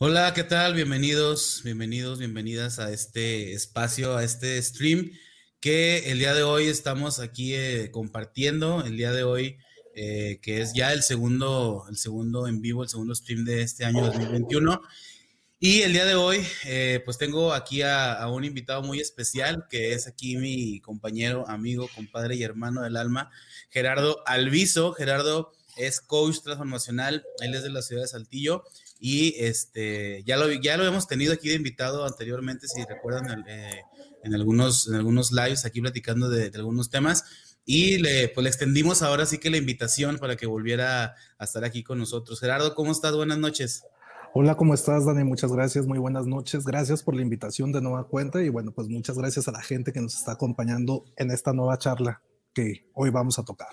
Hola, ¿qué tal? Bienvenidos, bienvenidos, bienvenidas a este espacio, a este stream que el día de hoy estamos aquí eh, compartiendo. El día de hoy, eh, que es ya el segundo, el segundo en vivo, el segundo stream de este año 2021. Y el día de hoy, eh, pues tengo aquí a, a, un invitado muy especial, que es aquí mi compañero, amigo, compadre y hermano del alma, Gerardo Alviso. Gerardo es coach transformacional, él es de la ciudad de Saltillo y este, ya lo, ya lo hemos tenido aquí de invitado anteriormente, si recuerdan, eh, en, algunos, en algunos lives aquí platicando de, algunos temas. Y le, pues le extendimos ahora sí que la invitación para que volviera a estar aquí con nosotros. Gerardo, ¿cómo estás? Buenas noches. Hola, ¿cómo estás, Dani? Muchas gracias, muy buenas noches. Gracias por la invitación de nueva cuenta y bueno, pues muchas gracias a la gente que nos está acompañando en esta nueva charla que hoy vamos a tocar.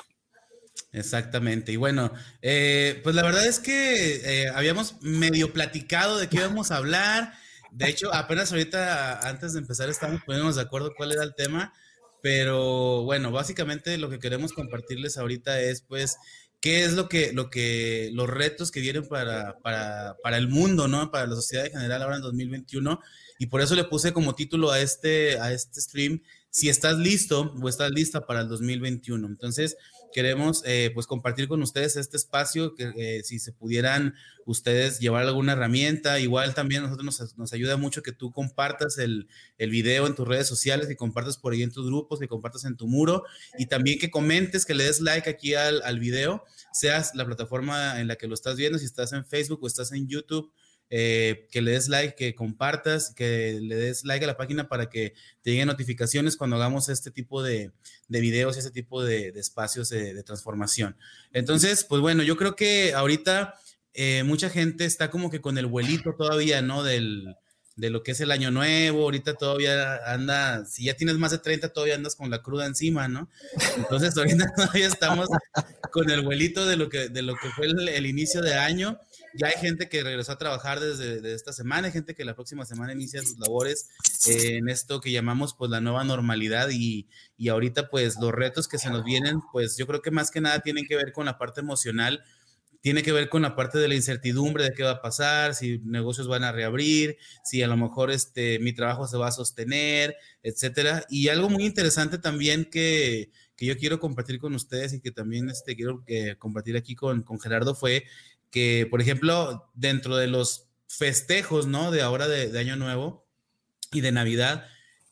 Exactamente. Y bueno, eh, pues la verdad es que eh, habíamos medio platicado de qué íbamos a hablar. De hecho, apenas ahorita, antes de empezar, estábamos poniéndonos de acuerdo cuál era el tema. Pero bueno, básicamente lo que queremos compartirles ahorita es, pues, qué es lo que, lo que, los retos que vienen para, para, para el mundo, ¿no? Para la sociedad en general ahora en 2021. Y por eso le puse como título a este, a este stream, si estás listo o estás lista para el 2021. Entonces, queremos eh, pues compartir con ustedes este espacio, que eh, si se pudieran ustedes llevar alguna herramienta, igual también a nosotros nos, nos, ayuda mucho que tú compartas el, el, video en tus redes sociales, que compartas por ahí en tus grupos, que compartas en tu muro y también que comentes, que le des like aquí al, al video, seas la plataforma en la que lo estás viendo, si estás en Facebook o estás en YouTube eh, que le des like, que compartas, que le des like a la página para que te lleguen notificaciones cuando hagamos este tipo de, de videos y este tipo de, espacios de, transformación. Entonces, pues bueno, yo creo que ahorita eh, mucha gente está como que con el vuelito todavía, ¿no? Del, de lo que es el año nuevo, ahorita todavía anda, si ya tienes más de 30, todavía andas con la cruda encima, ¿no? Entonces ahorita todavía estamos con el vuelito de lo que, de lo que fue el inicio de año ya hay gente que regresó a trabajar desde, esta semana, hay gente que la próxima semana inicia sus labores eh, en esto que llamamos pues la nueva normalidad y, y ahorita pues los retos que se nos vienen, pues yo creo que más que nada tienen que ver con la parte emocional, tiene que ver con la parte de la incertidumbre de qué va a pasar, si negocios van a reabrir, si a lo mejor este, mi trabajo se va a sostener, etcétera. Y algo muy interesante también que, que yo quiero compartir con ustedes y que también este, quiero eh, compartir aquí con, con Gerardo fue que, por ejemplo, dentro de los festejos, ¿no? De ahora de, de Año Nuevo y de Navidad,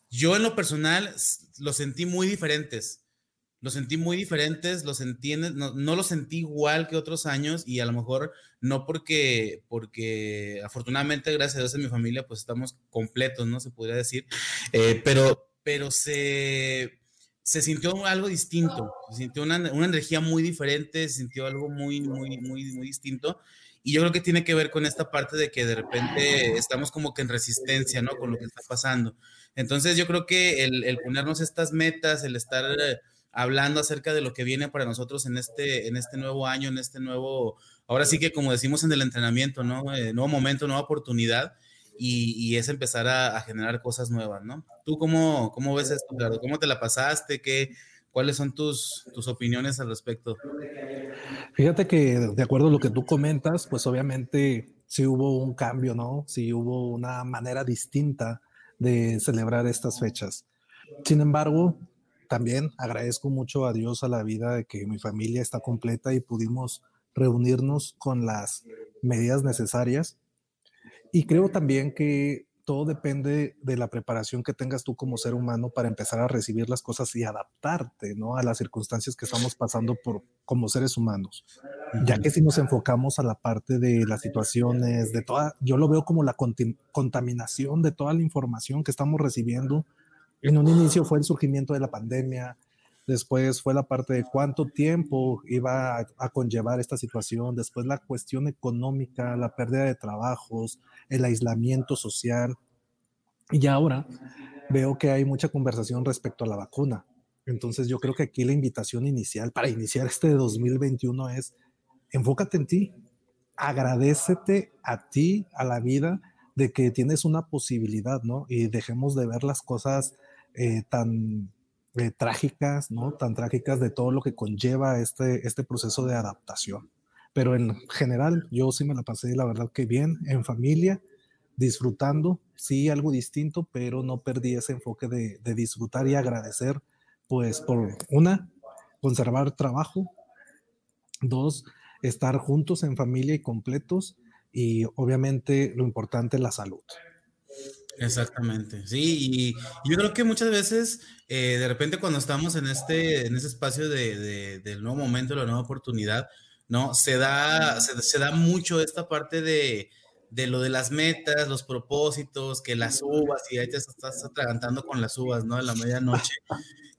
yo en lo personal los sentí muy diferentes. Los sentí muy diferentes, los sentí, no, no los sentí igual que otros años y a lo mejor no porque, porque afortunadamente, gracias a Dios en mi familia, pues estamos completos, ¿no? Se podría decir, eh, pero, pero se, se sintió algo distinto, se sintió una, una, energía muy diferente, se sintió algo muy, muy, muy, muy distinto. Y yo creo que tiene que ver con esta parte de que de repente estamos como que en resistencia, ¿no? Con lo que está pasando. Entonces yo creo que el, ponernos estas metas, el estar eh, hablando acerca de lo que viene para nosotros en este, en este nuevo año, en este nuevo, ahora sí que como decimos en el entrenamiento, ¿no? Eh, nuevo momento, nueva oportunidad y, es empezar a, a, generar cosas nuevas, ¿no? ¿Tú cómo, cómo ves esto, claro? ¿Cómo te la pasaste? ¿Qué, ¿Cuáles son tus, tus opiniones al respecto? Fíjate que de acuerdo a lo que tú comentas, pues obviamente sí hubo un cambio, ¿no? Sí hubo una manera distinta de celebrar estas fechas. Sin embargo, también agradezco mucho a Dios a la vida de que mi familia está completa y pudimos reunirnos con las medidas necesarias y creo también que todo depende de la preparación que tengas tú como ser humano para empezar a recibir las cosas y adaptarte, ¿no? A las circunstancias que estamos pasando por como seres humanos. Ya que si nos enfocamos a la parte de las situaciones, de toda, yo lo veo como la contaminación de toda la información que estamos recibiendo. En un inicio fue el surgimiento de la pandemia, Después fue la parte de cuánto tiempo iba a, conllevar esta situación. Después la cuestión económica, la pérdida de trabajos, el aislamiento social. Y ahora veo que hay mucha conversación respecto a la vacuna. Entonces yo creo que aquí la invitación inicial para iniciar este 2021 es enfócate en ti, agradecete a ti, a la vida, de que tienes una posibilidad, ¿no? Y dejemos de ver las cosas eh, tan trágicas, ¿no? Tan trágicas de todo lo que conlleva este, este proceso de adaptación. pero en general yo sí me la pasé, la verdad que bien, en familia, disfrutando, sí, algo distinto, pero no perdí ese enfoque de, de disfrutar y agradecer, pues por una, conservar trabajo, dos, estar juntos en familia y completos, y obviamente lo importante, la salud. Exactamente, sí, y yo creo que muchas veces, eh, de repente cuando estamos en este, en ese espacio de, del nuevo momento, la nueva oportunidad, ¿no? Se da, se, da mucho esta parte de, de, lo de las metas, los propósitos, que las uvas, y ahí te estás atragantando con las uvas, ¿no? En la medianoche.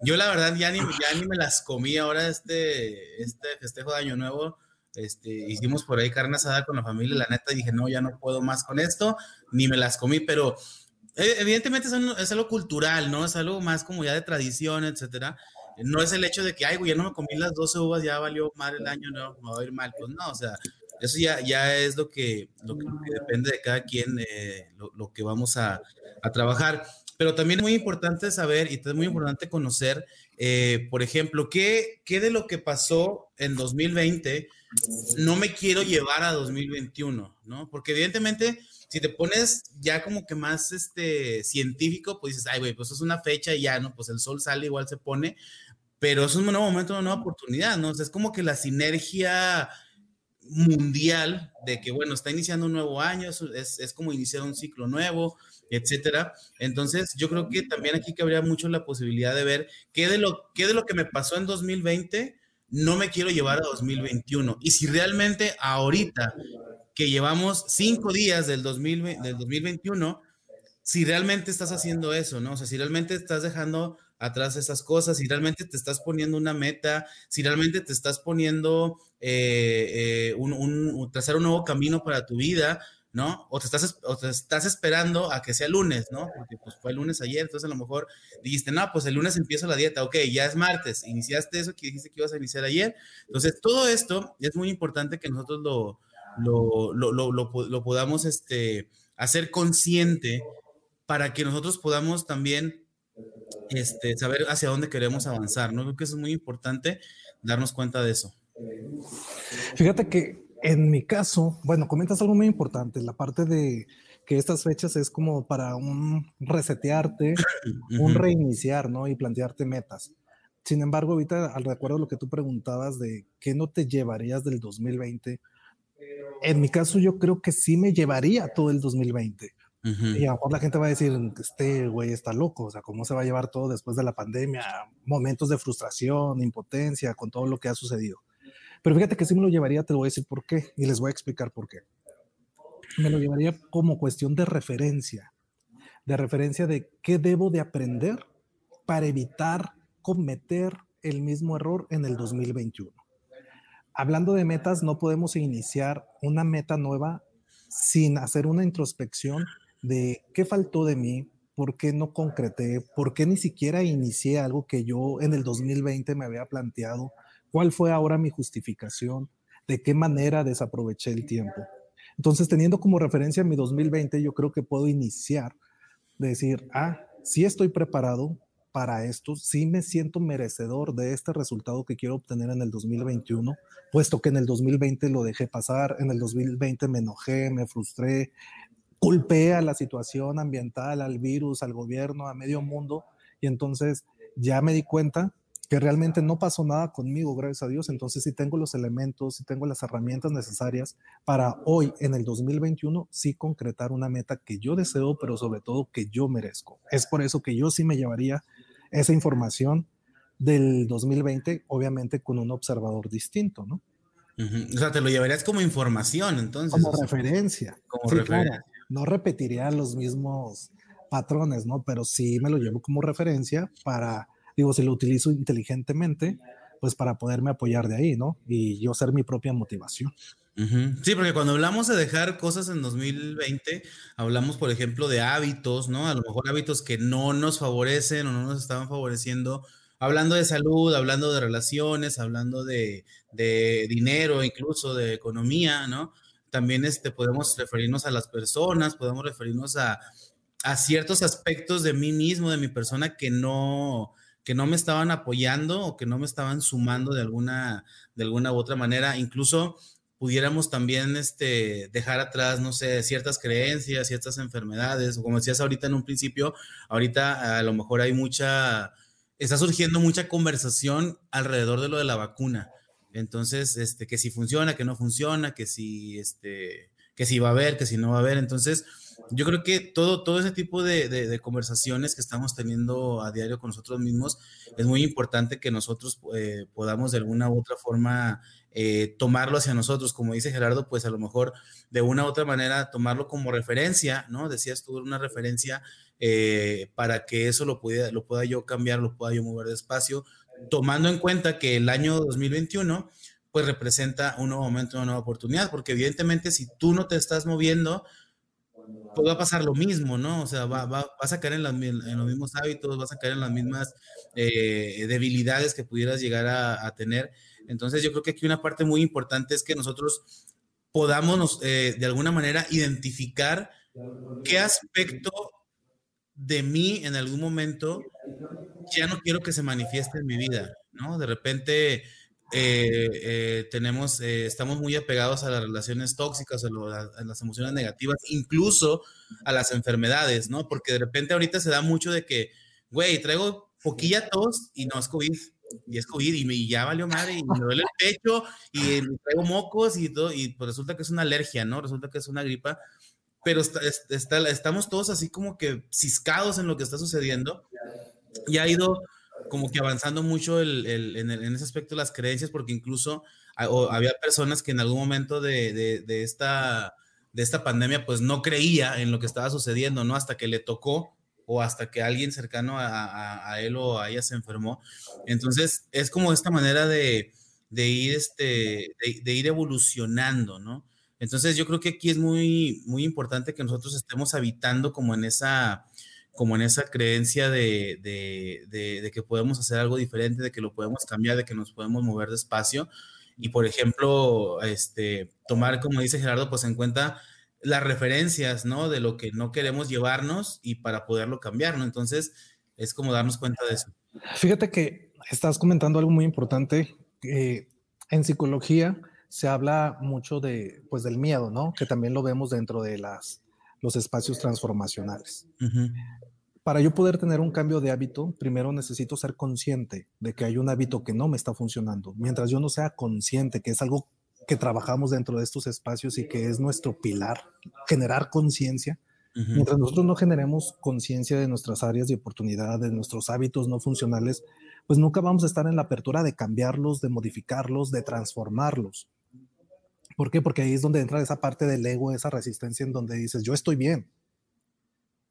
Yo la verdad ya ni, ya ni me las comí ahora este, este festejo de Año Nuevo, este, hicimos por ahí carne asada con la familia, la neta dije, no, ya no puedo más con esto, ni me las comí, pero evidentemente es, algo cultural, ¿no? Es algo más como ya de tradición, etcétera. No es el hecho de que, ay, güey, ya no me comí las 12 uvas, ya valió mal el año, no, me va a ir mal. Pues no, o sea, eso ya, ya es lo que, lo que, depende de cada quien, eh, lo, que vamos a, a, trabajar. Pero también es muy importante saber y es muy importante conocer, eh, por ejemplo, ¿qué, qué de lo que pasó en 2020 no me quiero llevar a 2021, ¿no? Porque evidentemente si te pones ya como que más este, científico, pues dices, ay, güey, pues es una fecha y ya, ¿no? Pues el sol sale, igual se pone, pero es un nuevo momento, una nueva oportunidad, ¿no? O sea, es como que la sinergia mundial de que, bueno, está iniciando un nuevo año, es, es como iniciar un ciclo nuevo, etcétera. Entonces, yo creo que también aquí cabría mucho la posibilidad de ver qué de lo, qué de lo que me pasó en 2020 no me quiero llevar a 2021. Y si realmente ahorita que llevamos cinco días del, 2021, si realmente estás haciendo eso, ¿no? O sea, si realmente estás dejando atrás esas cosas, si realmente te estás poniendo una meta, si realmente te estás poniendo eh, eh, un, trazar un nuevo camino para tu vida, ¿no? O te, estás, o te estás esperando a que sea lunes, ¿no? Porque pues fue el lunes ayer, entonces a lo mejor dijiste, no, pues el lunes empiezo la dieta, ok, ya es martes, iniciaste eso que dijiste que ibas a iniciar ayer. Entonces, todo esto es muy importante que nosotros lo, lo, lo, lo, lo, podamos este, hacer consciente para que nosotros podamos también este, saber hacia dónde queremos avanzar, ¿no? Creo que es muy importante darnos cuenta de eso. Fíjate que en mi caso, bueno, comentas algo muy importante, la parte de que estas fechas es como para un resetearte, un reiniciar, ¿no? Y plantearte metas. Sin embargo, ahorita al recuerdo lo que tú preguntabas de qué no te llevarías del 2020, en mi caso yo creo que sí me llevaría todo el 2020. Y a lo mejor la gente va a decir, este güey está loco, o sea, ¿cómo se va a llevar todo después de la pandemia? Momentos de frustración, impotencia, con todo lo que ha sucedido. Pero fíjate que sí me lo llevaría, te lo voy a decir por qué, y les voy a explicar por qué. Me lo llevaría como cuestión de referencia, de referencia de qué debo de aprender para evitar cometer el mismo error en el 2021 hablando de metas, no podemos iniciar una meta nueva sin hacer una introspección de qué faltó de mí, por qué no concreté, por qué ni siquiera inicié algo que yo en el 2020 me había planteado, cuál fue ahora mi justificación, de qué manera desaproveché el tiempo. Entonces, teniendo como referencia mi 2020, yo creo que puedo iniciar, decir, ah, sí estoy preparado, para esto, sí me siento merecedor de este resultado que quiero obtener en el 2021, puesto que en el 2020 lo dejé pasar, en el 2020 me enojé, me frustré, culpé a la situación ambiental, al virus, al gobierno, a medio mundo, y entonces ya me di cuenta que realmente no pasó nada conmigo, gracias a Dios. Entonces sí tengo los elementos, sí tengo las herramientas necesarias para hoy, en el 2021, sí concretar una meta que yo deseo, pero sobre todo que yo merezco. Es por eso que yo sí me llevaría esa información del 2020, obviamente con un observador distinto, ¿no? O sea, te lo llevarías como información, entonces. Como referencia. Como referencia. No repetiría los mismos patrones, ¿no? Pero sí me lo llevo como referencia para digo, si lo utilizo inteligentemente, pues para poderme apoyar de ahí, ¿no? Y yo ser mi propia motivación. Sí, porque cuando hablamos de dejar cosas en 2020, hablamos, por ejemplo, de hábitos, ¿no? A lo mejor hábitos que no nos favorecen o no nos estaban favoreciendo. Hablando de salud, hablando de relaciones, hablando de, de dinero, incluso de economía, ¿no? También este, podemos referirnos a las personas, podemos referirnos a, a ciertos aspectos de mí mismo, de mi persona que no, que no me estaban apoyando o que no me estaban sumando de alguna, de alguna u otra manera. Incluso pudiéramos también este, dejar atrás, no sé, ciertas creencias, ciertas enfermedades, o como decías ahorita en un principio, ahorita a lo mejor hay mucha, está surgiendo mucha conversación alrededor de lo de la vacuna. Entonces, este, que si funciona, que no funciona, que si, este, que si va a haber, que si no va a haber. Entonces, yo creo que todo, todo ese tipo de, conversaciones que estamos teniendo a diario con nosotros mismos, es muy importante que nosotros eh, podamos de alguna u otra forma eh, tomarlo hacia nosotros, como dice Gerardo, pues a lo mejor de una u otra manera tomarlo como referencia, ¿no? Decías tú una referencia eh, para que eso lo pueda, lo pueda yo cambiar, lo pueda yo mover despacio, tomando en cuenta que el año 2021 pues representa un nuevo momento, una nueva oportunidad, porque evidentemente si tú no te estás moviendo, pues va a pasar lo mismo, ¿no? O sea, va, vas a caer en, los mismos hábitos, vas a caer en las mismas eh, debilidades que pudieras llegar a, tener. Entonces, yo creo que aquí una parte muy importante es que nosotros podamos, eh, de alguna manera, identificar qué aspecto de mí en algún momento ya no quiero que se manifieste en mi vida, ¿no? De repente eh, eh, tenemos, eh, estamos muy apegados a las relaciones tóxicas, a, las emociones negativas, incluso a las enfermedades, ¿no? Porque de repente ahorita se da mucho de que, güey, traigo poquilla tos y no es COVID, y es COVID y, me, ya valió madre y me duele el pecho y me traigo mocos y todo, y pues resulta que es una alergia, ¿no? Resulta que es una gripa, pero estamos todos así como que ciscados en lo que está sucediendo y ha ido como que avanzando mucho el, el, en, ese aspecto las creencias, porque incluso había personas que en algún momento de, de, esta, de esta pandemia pues no creía en lo que estaba sucediendo, ¿no? Hasta que le tocó o hasta que alguien cercano a, a, a él o a ella se enfermó. Entonces es como esta manera de, de ir, este, de, ir evolucionando, ¿no? Entonces yo creo que aquí es muy, muy importante que nosotros estemos habitando como en esa como en esa creencia de, de, que podemos hacer algo diferente, de que lo podemos cambiar, de que nos podemos mover despacio. Y, por ejemplo, este, tomar, como dice Gerardo, pues en cuenta las referencias, ¿no? De lo que no queremos llevarnos y para poderlo cambiar, ¿no? Entonces, es como darnos cuenta de eso. Fíjate que estás comentando algo muy importante. en psicología se habla mucho de, pues, del miedo, ¿no? Que también lo vemos dentro de las, los espacios transformacionales para yo poder tener un cambio de hábito, primero necesito ser consciente de que hay un hábito que no me está funcionando. Mientras yo no sea consciente que es algo que trabajamos dentro de estos espacios y que es nuestro pilar, generar conciencia. Mientras nosotros no generemos conciencia de nuestras áreas de oportunidad, de nuestros hábitos no funcionales, pues nunca vamos a estar en la apertura de cambiarlos, de modificarlos, de transformarlos. ¿Por qué? Porque ahí es donde entra esa parte del ego, esa resistencia en donde dices, yo estoy bien,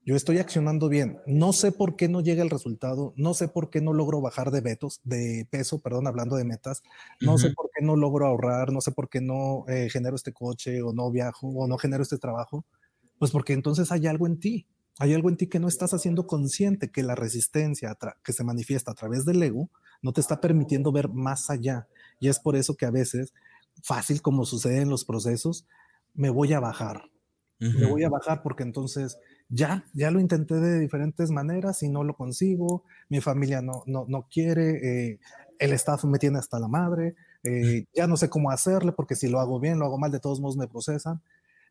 yo estoy accionando bien. No sé por qué no llega el resultado, no sé por qué no logro bajar de vetos, de peso, perdón, hablando de metas, no sé por qué no logro ahorrar, no sé por qué no eh, genero este coche o no viajo o no genero este trabajo. Pues porque entonces hay algo en ti, hay algo en ti que no estás haciendo consciente, que la resistencia que se manifiesta a través del ego no te está permitiendo ver más allá. Y es por eso que a veces, fácil como sucede en los procesos, me voy a bajar. Me voy a bajar porque entonces ya, ya lo intenté de diferentes maneras y no lo consigo, mi familia no, no, no quiere, eh, el staff me tiene hasta la madre, eh, ya no sé cómo hacerle porque si lo hago bien, lo hago mal, de todos modos me procesan.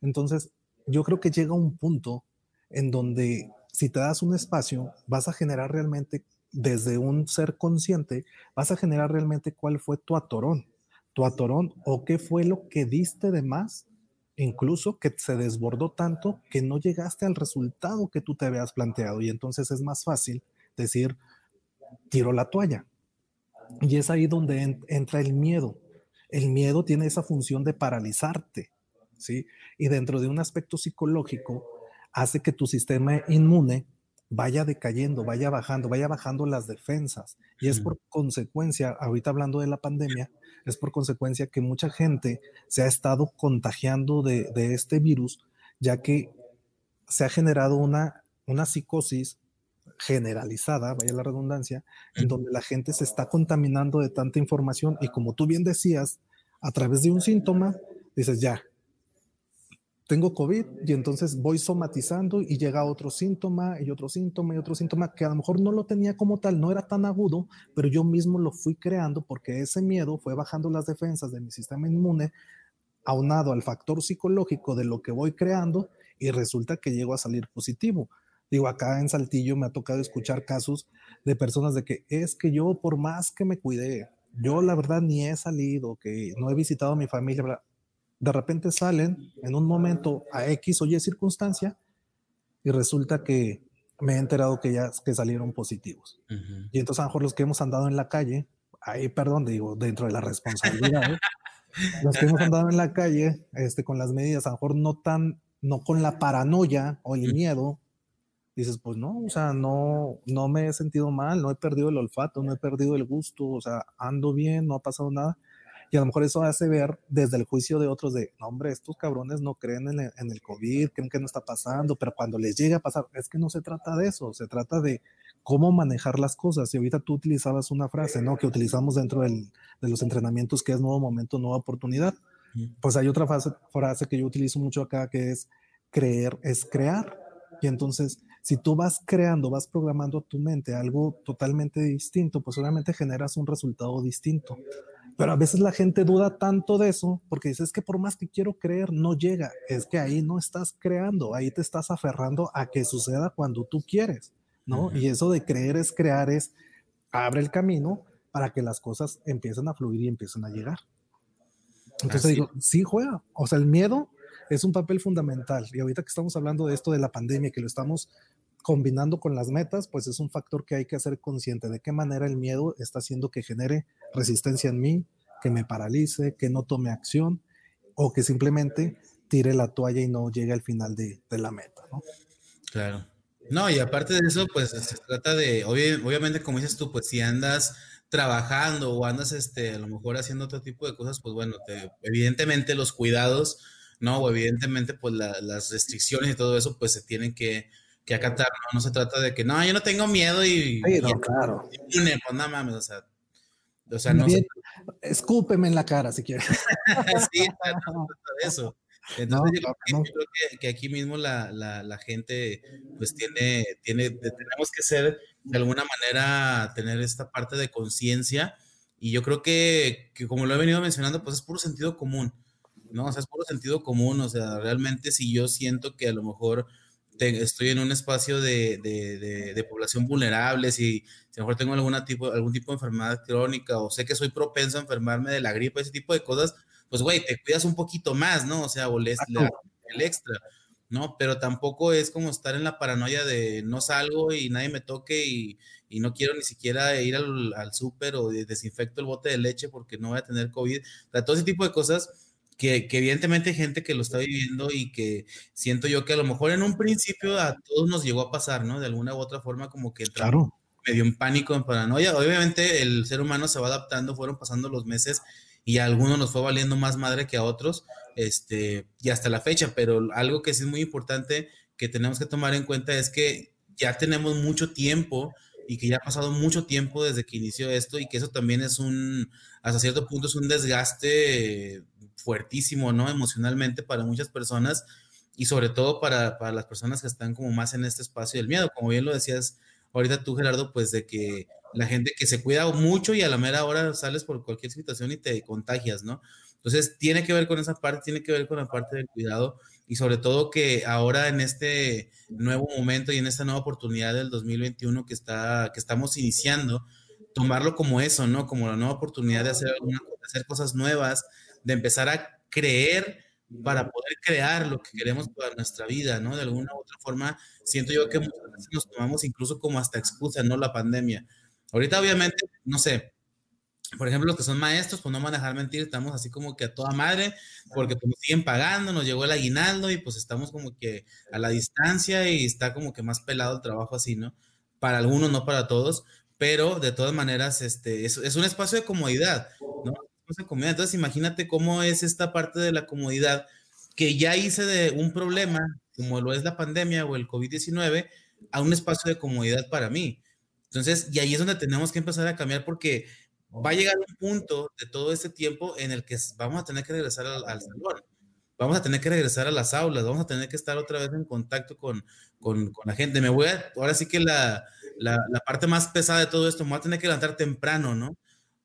Entonces, yo creo que llega un punto en donde si te das un espacio, vas a generar realmente, desde un ser consciente, vas a generar realmente cuál fue tu atorón, tu atorón o qué fue lo que diste de más incluso que se desbordó tanto que no llegaste al resultado que tú te habías planteado y entonces es más fácil decir, tiro la toalla. Y es ahí donde entra el miedo. El miedo tiene esa función de paralizarte, ¿sí? Y dentro de un aspecto psicológico hace que tu sistema inmune vaya decayendo, vaya bajando, vaya bajando las defensas. Y es por consecuencia, ahorita hablando de la pandemia, es por consecuencia que mucha gente se ha estado contagiando de, este virus, ya que se ha generado una, una psicosis generalizada, vaya la redundancia, en donde la gente se está contaminando de tanta información y como tú bien decías, a través de un síntoma, dices, ya, tengo COVID y entonces voy somatizando y llega otro síntoma y otro síntoma y otro síntoma que a lo mejor no lo tenía como tal, no era tan agudo, pero yo mismo lo fui creando porque ese miedo fue bajando las defensas de mi sistema inmune aunado al factor psicológico de lo que voy creando y resulta que llego a salir positivo. Digo, acá en Saltillo me ha tocado escuchar casos de personas de que es que yo por más que me cuidé, yo la verdad ni he salido, que no he visitado a mi familia, de repente salen en un momento a X o Y circunstancia y resulta que me he enterado que ya que salieron positivos. Y entonces a lo mejor los que hemos andado en la calle, ahí perdón, digo, dentro de la responsabilidad, los que hemos andado en la calle este, con las medidas, a lo mejor no tan, no con la paranoia o el miedo, dices, pues no, o sea, no, no me he sentido mal, no he perdido el olfato, no he perdido el gusto, o sea, ando bien, no ha pasado nada. Y a lo mejor eso hace ver desde el juicio de otros de, no, hombre, estos cabrones no creen en el, en el COVID, creen que no está pasando, pero cuando les llega a pasar, es que no se trata de eso, se trata de cómo manejar las cosas. Y ahorita tú utilizabas una frase, ¿no? Que utilizamos dentro del, de los entrenamientos, que es nuevo momento, nueva oportunidad. Pues hay otra frase, frase que yo utilizo mucho acá, que es creer es crear. Y entonces, si tú vas creando, vas programando tu mente algo totalmente distinto, pues obviamente generas un resultado distinto. Pero a veces la gente duda tanto de eso porque dice, es que por más que quiero creer, no llega. Es que ahí no estás creando, ahí te estás aferrando a que suceda cuando tú quieres, ¿no? Y eso de creer es crear es, abre el camino para que las cosas empiecen a fluir y empiecen a llegar. Entonces digo, sí juega. O sea, el miedo es un papel fundamental. Y ahorita que estamos hablando de esto de la pandemia, que lo estamos combinando con las metas, pues es un factor que hay que hacer consciente de qué manera el miedo está haciendo que genere resistencia en mí, que me paralice, que no tome acción o que simplemente tire la toalla y no llegue al final de, la meta, ¿no? Claro. No, y aparte de eso, pues se trata de, obviamente, como dices tú, pues si andas trabajando o andas, este, a lo mejor haciendo otro tipo de cosas, pues bueno, evidentemente los cuidados, ¿no? O evidentemente, pues las restricciones y todo eso, pues se tienen que que acatar, ¿no? No se trata de que, no, yo no tengo miedo y... Sí, no, claro. pues nada mames, o sea... O sea, no Escúpeme en la cara si quieres. sí, no, de eso. Entonces, yo, creo que, que, aquí mismo la, la, la, gente, pues tiene, tiene, tenemos que ser, de alguna manera, tener esta parte de conciencia. Y yo creo que, que, como lo he venido mencionando, pues es puro sentido común, ¿no? O sea, es puro sentido común. O sea, realmente si yo siento que a lo mejor estoy en un espacio de, de, de, población vulnerable, si, si, a lo mejor tengo alguna tipo, algún tipo de enfermedad crónica o sé que soy propenso a enfermarme de la gripe, ese tipo de cosas, pues güey, te cuidas un poquito más, ¿no? O sea, o el extra, ¿no? Pero tampoco es como estar en la paranoia de no salgo y nadie me toque y, y no quiero ni siquiera ir al, al súper o desinfecto el bote de leche porque no voy a tener COVID. O sea, todo ese tipo de cosas que, evidentemente hay gente que lo está viviendo y que siento yo que a lo mejor en un principio a todos nos llegó a pasar, ¿no? De alguna u otra forma como que claro. medio en pánico, en paranoia. Obviamente el ser humano se va adaptando, fueron pasando los meses y a algunos nos fue valiendo más madre que a otros, este, y hasta la fecha, pero algo que sí es muy importante que tenemos que tomar en cuenta es que ya tenemos mucho tiempo y que ya ha pasado mucho tiempo desde que inició esto y que eso también es un, hasta cierto punto es un desgaste fuertísimo, ¿no? Emocionalmente para muchas personas y sobre todo para, para, las personas que están como más en este espacio del miedo. Como bien lo decías ahorita tú, Gerardo, pues de que la gente que se cuida mucho y a la mera hora sales por cualquier situación y te contagias, ¿no? Entonces, tiene que ver con esa parte, tiene que ver con la parte del cuidado y sobre todo que ahora en este nuevo momento y en esta nueva oportunidad del 2021 que, está, que estamos iniciando, tomarlo como eso, ¿no? Como la nueva oportunidad de hacer, alguna, de hacer cosas nuevas, de empezar a creer para poder crear lo que queremos para nuestra vida, ¿no? De alguna u otra forma, siento yo que muchas veces nos tomamos incluso como hasta excusa, ¿no? La pandemia. Ahorita, obviamente, no sé, por ejemplo, los que son maestros, pues no van a dejar mentir, estamos así como que a toda madre, porque pues nos siguen pagando, nos llegó el aguinaldo y pues estamos como que a la distancia y está como que más pelado el trabajo así, ¿no? Para algunos, no para todos, pero de todas maneras, este, es, es un espacio de comodidad, ¿no? Entonces, imagínate cómo es esta parte de la comodidad que ya hice de un problema, como lo es la pandemia o el COVID-19, a un espacio de comodidad para mí. Entonces, y ahí es donde tenemos que empezar a cambiar porque va a llegar un punto de todo este tiempo en el que vamos a tener que regresar al, salón, vamos a tener que regresar a las aulas, vamos a tener que estar otra vez en contacto con, con, con la gente. Me voy a, ahora sí que la, la, la, parte más pesada de todo esto, me voy a tener que levantar temprano, ¿no?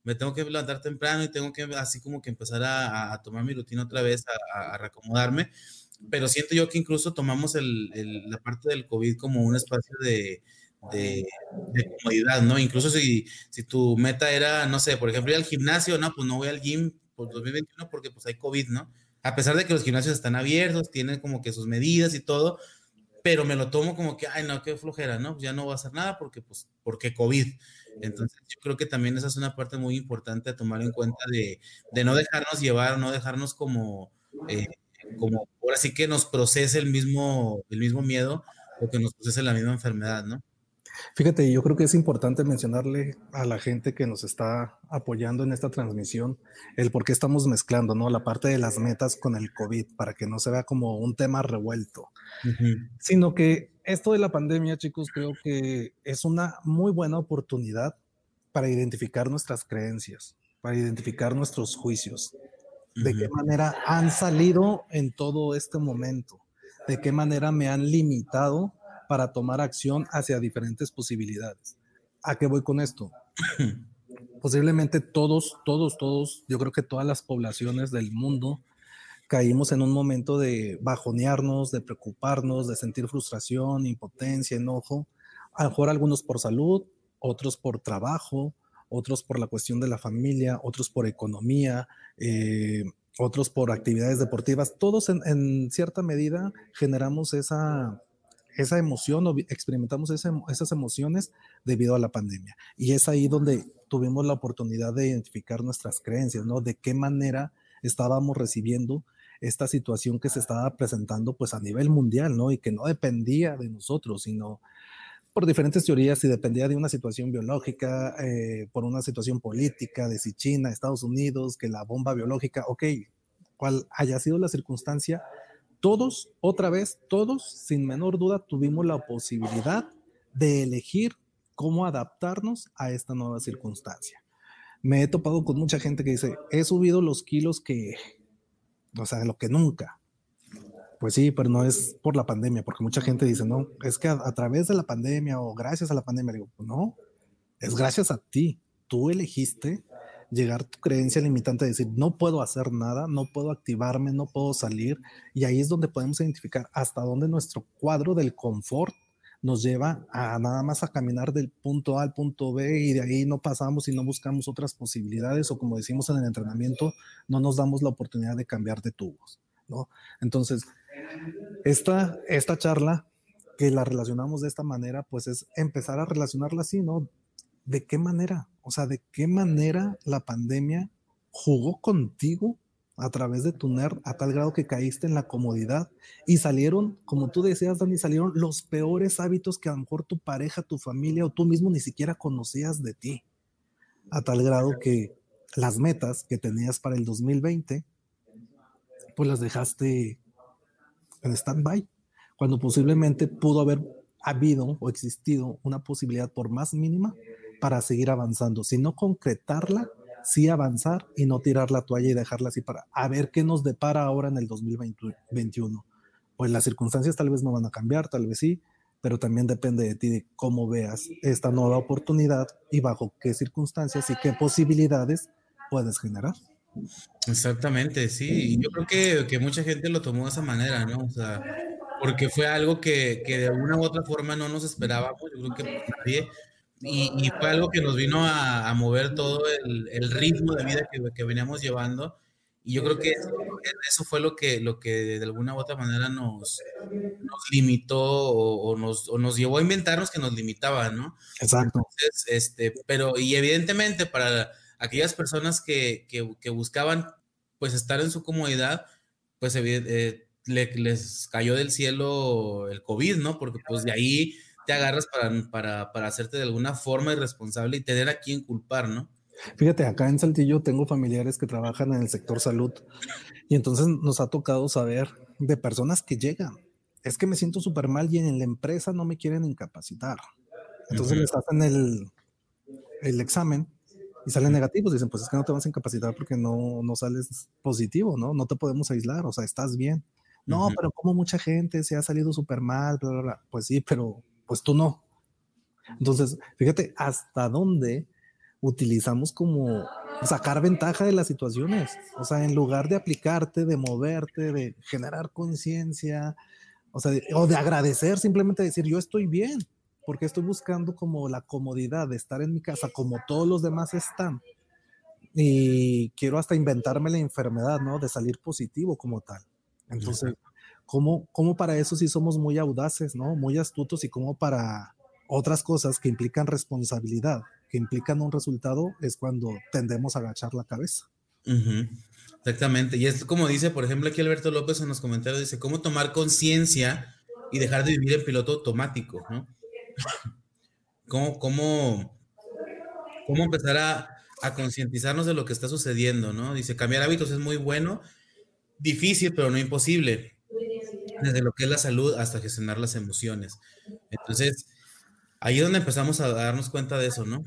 me tengo que levantar temprano y tengo que así como que empezar a, tomar mi rutina otra vez, a, a, reacomodarme. Pero siento yo que incluso tomamos el, la parte del COVID como un espacio de, de, comodidad, ¿no? Incluso si, si tu meta era, no sé, por ejemplo, ir al gimnasio, no, pues no voy al gym por 2021 porque pues hay COVID, ¿no? A pesar de que los gimnasios están abiertos, tienen como que sus medidas y todo, pero me lo tomo como que, ay, no, qué flojera, ¿no? Ya no voy a hacer nada porque, pues, porque COVID. Entonces, yo creo que también esa es una parte muy importante a tomar en cuenta de, de no dejarnos llevar, no dejarnos como, eh, como, ahora sí que nos procese el mismo, el mismo miedo o que nos procese la misma enfermedad, ¿no? Fíjate, yo creo que es importante mencionarle a la gente que nos está apoyando en esta transmisión el por qué estamos mezclando, ¿no? La parte de las metas con el COVID para que no se vea como un tema revuelto, sino que esto de la pandemia, chicos, creo que es una muy buena oportunidad para identificar nuestras creencias, para identificar nuestros juicios, de qué manera han salido en todo este momento, de qué manera me han limitado para tomar acción hacia diferentes posibilidades. ¿A qué voy con esto? Posiblemente todos, todos, todos, yo creo que todas las poblaciones del mundo caímos en un momento de bajonearnos, de preocuparnos, de sentir frustración, impotencia, enojo. A lo mejor algunos por salud, otros por trabajo, otros por la cuestión de la familia, otros por economía, eh, otros por actividades deportivas. Todos en cierta medida generamos esa, esa emoción o experimentamos esas emociones debido a la pandemia. Y es ahí donde tuvimos la oportunidad de identificar nuestras creencias, ¿no? De qué manera estábamos recibiendo esta situación que se estaba presentando pues a nivel mundial, ¿no? Y que no dependía de nosotros, sino por diferentes teorías, si dependía de una situación biológica, eh, por una situación política, de si China, Estados Unidos, que la bomba biológica, ok, cual haya sido la circunstancia, todos, otra vez, todos, sin menor duda, tuvimos la posibilidad de elegir cómo adaptarnos a esta nueva circunstancia. Me he topado con mucha gente que dice, he subido los kilos que, o sea, lo que nunca. Pues sí, pero no es por la pandemia, porque mucha gente dice, no, es que a, través de la pandemia o gracias a la pandemia, digo, no, es gracias a ti. Tú elegiste llegar tu creencia limitante de decir, no puedo hacer nada, no puedo activarme, no puedo salir. Y ahí es donde podemos identificar hasta dónde nuestro cuadro del confort nos lleva a nada más a caminar del punto A al punto B y de ahí no pasamos y no buscamos otras posibilidades o como decimos en el entrenamiento, no nos damos la oportunidad de cambiar de tubos, ¿no? Entonces, esta, esta charla que la relacionamos de esta manera, pues es empezar a relacionarla así, ¿no? ¿De qué manera? O sea, ¿de qué manera la pandemia jugó contigo a través de tu NER a tal grado que caíste en la comodidad y salieron, como tú decías, Dani, salieron los peores hábitos que a lo mejor tu pareja, tu familia o tú mismo ni siquiera conocías de ti? A tal grado que las metas que tenías para el 2020, pues las dejaste en stand-by, cuando posiblemente pudo haber habido o existido una posibilidad por más mínima para seguir avanzando, sino concretarla, sí avanzar y no tirar la toalla y dejarla así para a ver qué nos depara ahora en el 2021. Pues las circunstancias tal vez no van a cambiar, tal vez sí, pero también depende de ti de cómo veas esta nueva oportunidad y bajo qué circunstancias y qué posibilidades puedes generar. Exactamente, sí. Yo creo que, que mucha gente lo tomó de esa manera, ¿no? O sea, porque fue algo que, que, de alguna u otra forma no nos esperábamos. Yo creo que nadie, y, fue algo que nos vino a, mover todo el, el, ritmo de vida que, que, veníamos llevando. Y yo creo que eso, fue lo que, lo que de alguna u otra manera nos, nos limitó o, nos, o, nos, llevó a inventarnos que nos limitaba, ¿no? Exacto. Entonces, este, pero, y evidentemente para aquellas personas que, que buscaban pues estar en su comodidad, pues eh, les cayó del cielo el COVID, ¿no? Porque pues de ahí te agarras para, para, hacerte de alguna forma irresponsable y tener a quien culpar, ¿no? Fíjate, acá en Saltillo tengo familiares que trabajan en el sector salud y entonces nos ha tocado saber de personas que llegan. Es que me siento súper mal y en la empresa no me quieren incapacitar. Entonces les hacen el, el examen y salen negativos. Dicen, pues es que no te vas a incapacitar porque no, no sales positivo, ¿no? No te podemos aislar, o sea, estás bien. No, pero como mucha gente se ha salido súper mal, bla, bla, bla. Pues sí, pero pues tú no. Entonces, fíjate hasta dónde utilizamos como sacar ventaja de las situaciones. O sea, en lugar de aplicarte, de moverte, de generar conciencia, o sea, o de agradecer, simplemente decir, yo estoy bien, porque estoy buscando como la comodidad de estar en mi casa como todos los demás están. Y quiero hasta inventarme la enfermedad, ¿no? De salir positivo como tal. Entonces, ¿cómo, cómo para eso sí somos muy audaces, ¿no? Muy astutos y cómo para otras cosas que implican responsabilidad, que implican un resultado, es cuando tendemos a agachar la cabeza. Exactamente. Y es como dice, por ejemplo, aquí Alberto López en los comentarios, dice, ¿cómo tomar conciencia y dejar de vivir en piloto automático? ¿no? ¿Cómo, cómo, cómo empezar a, a concientizarnos de lo que está sucediendo? ¿no? Dice, cambiar hábitos es muy bueno, difícil, pero no imposible. Desde lo que es la salud hasta gestionar las emociones. Entonces, ahí es donde empezamos a darnos cuenta de eso, ¿no?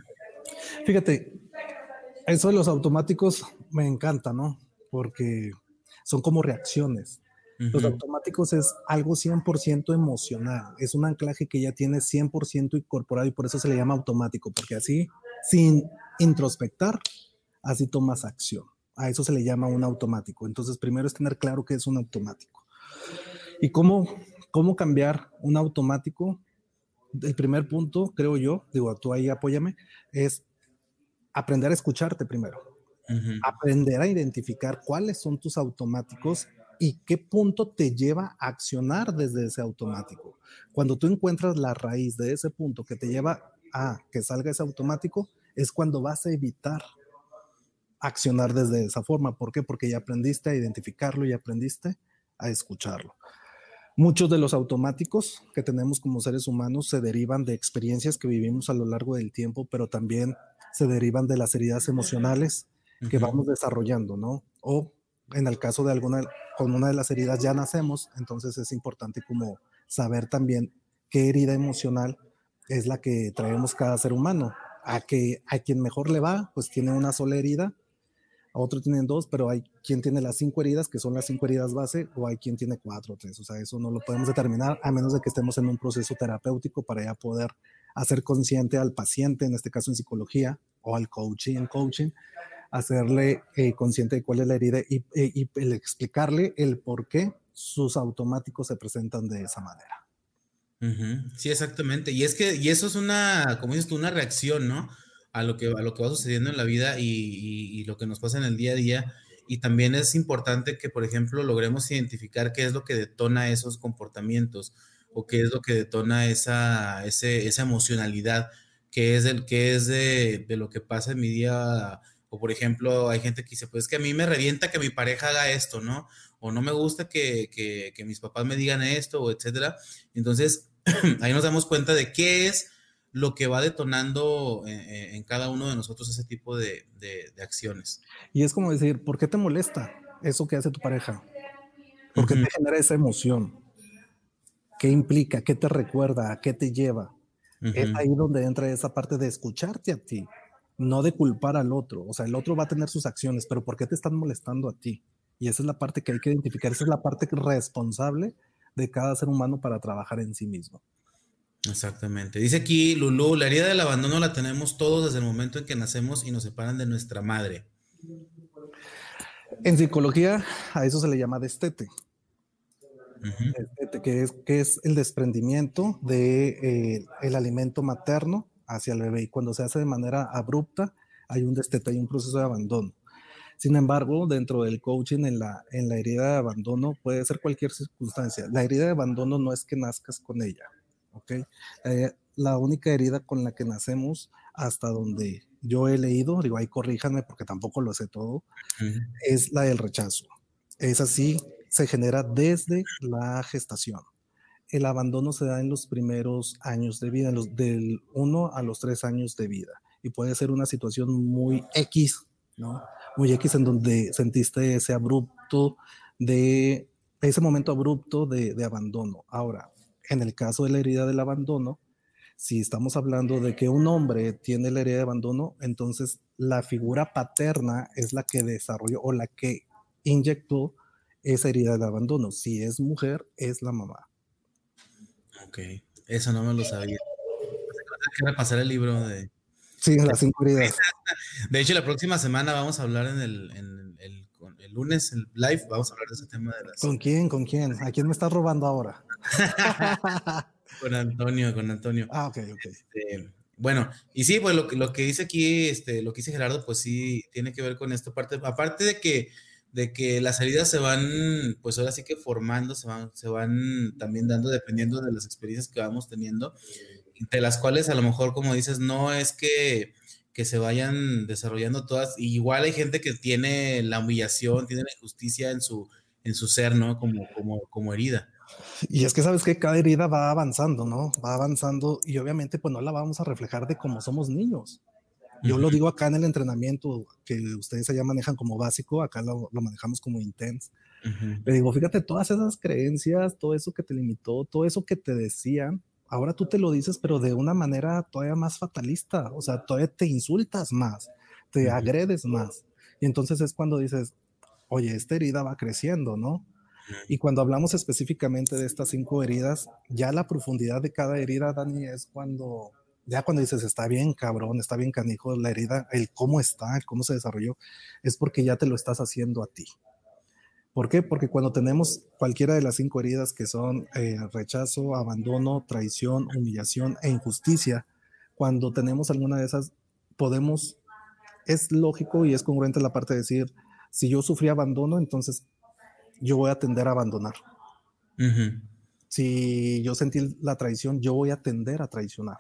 Fíjate, eso de los automáticos me encanta, ¿no? Porque son como reacciones. Los automáticos es algo 100% emocional, es un anclaje que ya tiene 100% incorporado y por eso se le llama automático, porque así, sin introspectar, así tomas acción. A eso se le llama un automático. Entonces, primero es tener claro que es un automático. ¿Y cómo, cómo cambiar un automático? El primer punto, creo yo, digo, tú ahí apóyame, es aprender a escucharte primero. Aprender a identificar cuáles son tus automáticos y qué punto te lleva a accionar desde ese automático. Cuando tú encuentras la raíz de ese punto que te lleva a que salga ese automático, es cuando vas a evitar accionar desde esa forma. ¿Por qué? Porque ya aprendiste a identificarlo y aprendiste a escucharlo. Muchos de los automáticos que tenemos como seres humanos se derivan de experiencias que vivimos a lo largo del tiempo, pero también se derivan de las heridas emocionales que vamos desarrollando, ¿no? O en el caso de alguna, con una de las heridas ya nacemos, entonces es importante como saber también qué herida emocional es la que traemos cada ser humano. A que a quien mejor le va, pues tiene una sola herida, a otro tienen dos, pero hay quien tiene las cinco heridas, que son las cinco heridas base, o hay quien tiene cuatro o tres. O sea, eso no lo podemos determinar a menos de que estemos en un proceso terapéutico para ya poder hacer consciente al paciente, en este caso en psicología, o al coaching, en coaching, hacerle eh, consciente de cuál es la herida y, eh, y, el explicarle el por qué sus automáticos se presentan de esa manera. Sí, exactamente. Y es que, y eso es una, como dices tú, una reacción, ¿no? A lo que, a lo que va sucediendo en la vida y, y, lo que nos pasa en el día a día. Y también es importante que, por ejemplo, logremos identificar qué es lo que detona esos comportamientos o qué es lo que detona esa, esa emocionalidad, qué es, el, qué es de, de, lo que pasa en mi día. O, por ejemplo, hay gente que dice, pues que a mí me revienta que mi pareja haga esto, ¿no? O no me gusta que, que, que mis papás me digan esto, o etcétera. Entonces, ahí nos damos cuenta de qué es lo que va detonando en, en cada uno de nosotros ese tipo de, de, de, acciones. Y es como decir, ¿por qué te molesta eso que hace tu pareja? ¿Por qué uh -huh. te genera esa emoción? ¿Qué implica? ¿Qué te recuerda? ¿A qué te lleva? Uh -huh. Es ahí donde entra esa parte de escucharte a ti, no de culpar al otro. O sea, el otro va a tener sus acciones, pero ¿por qué te están molestando a ti? Y esa es la parte que hay que identificar, esa es la parte responsable de cada ser humano para trabajar en sí mismo. Exactamente. Dice aquí Lulú, la herida del abandono la tenemos todos desde el momento en que nacemos y nos separan de nuestra madre. En psicología a eso se le llama destete. Uh -huh. destete que, es, que es el desprendimiento de eh, el alimento materno hacia el bebé y cuando se hace de manera abrupta hay un destete, hay un proceso de abandono. Sin embargo, dentro del coaching, en la, en la herida de abandono, puede ser cualquier circunstancia. La herida de abandono no es que nazcas con ella, ¿ok? Eh, la única herida con la que nacemos, hasta donde yo he leído, digo, ahí corríjanme porque tampoco lo sé todo, uh -huh. es la del rechazo. Es así, se genera desde la gestación. El abandono se da en los primeros años de vida, los, del 1 a los 3 años de vida. Y puede ser una situación muy X, ¿no? muy X en donde sentiste ese abrupto de ese momento abrupto de, de, abandono. Ahora, en el caso de la herida del abandono, si estamos hablando de que un hombre tiene la herida de abandono, entonces la figura paterna es la que desarrolló o la que inyectó esa herida de abandono. Si es mujer, es la mamá. Ok, eso no me lo sabía. Quiero pasar el libro de, Sí, las cinco heridas. De hecho, la próxima semana vamos a hablar en el, en el, el lunes, el live, vamos a hablar de ese tema de las. ¿Con quién? ¿Con quién? ¿A quién me estás robando ahora? con Antonio, con Antonio. Ah, ok, ok. Este, bueno, y sí, pues lo, lo, que dice aquí, este, lo que dice Gerardo, pues sí, tiene que ver con esta parte. Aparte de que, de que las heridas se van, pues ahora sí que formando, se van, se van también dando dependiendo de las experiencias que vamos teniendo, de las cuales a lo mejor, como dices, no es que, que se vayan desarrollando todas. igual hay gente que tiene la humillación, tiene la injusticia en su, en su ser, ¿no? Como, como, como herida. Y es que sabes que cada herida va avanzando, ¿no? Va avanzando y obviamente pues no la vamos a reflejar de cómo somos niños. Yo lo digo acá en el entrenamiento que ustedes allá manejan como básico, acá lo, manejamos como intense. Le digo, fíjate, todas esas creencias, todo eso que te limitó, todo eso que te decían, ahora tú te lo dices, pero de una manera todavía más fatalista, o sea, todavía te insultas más, te agredes más. Y entonces es cuando dices, oye, esta herida va creciendo, ¿no? Y cuando hablamos específicamente de estas cinco heridas, ya la profundidad de cada herida, Dani, es cuando, ya cuando dices, está bien cabrón, está bien canijo, la herida, el cómo está, el cómo se desarrolló, es porque ya te lo estás haciendo a ti. ¿Por qué? Porque cuando tenemos cualquiera de las cinco heridas que son eh, rechazo, abandono, traición, humillación e injusticia, cuando tenemos alguna de esas, podemos, es lógico y es congruente la parte de decir, si yo sufrí abandono, entonces yo voy a tender a abandonar. Si yo sentí la traición, yo voy a tender a traicionar.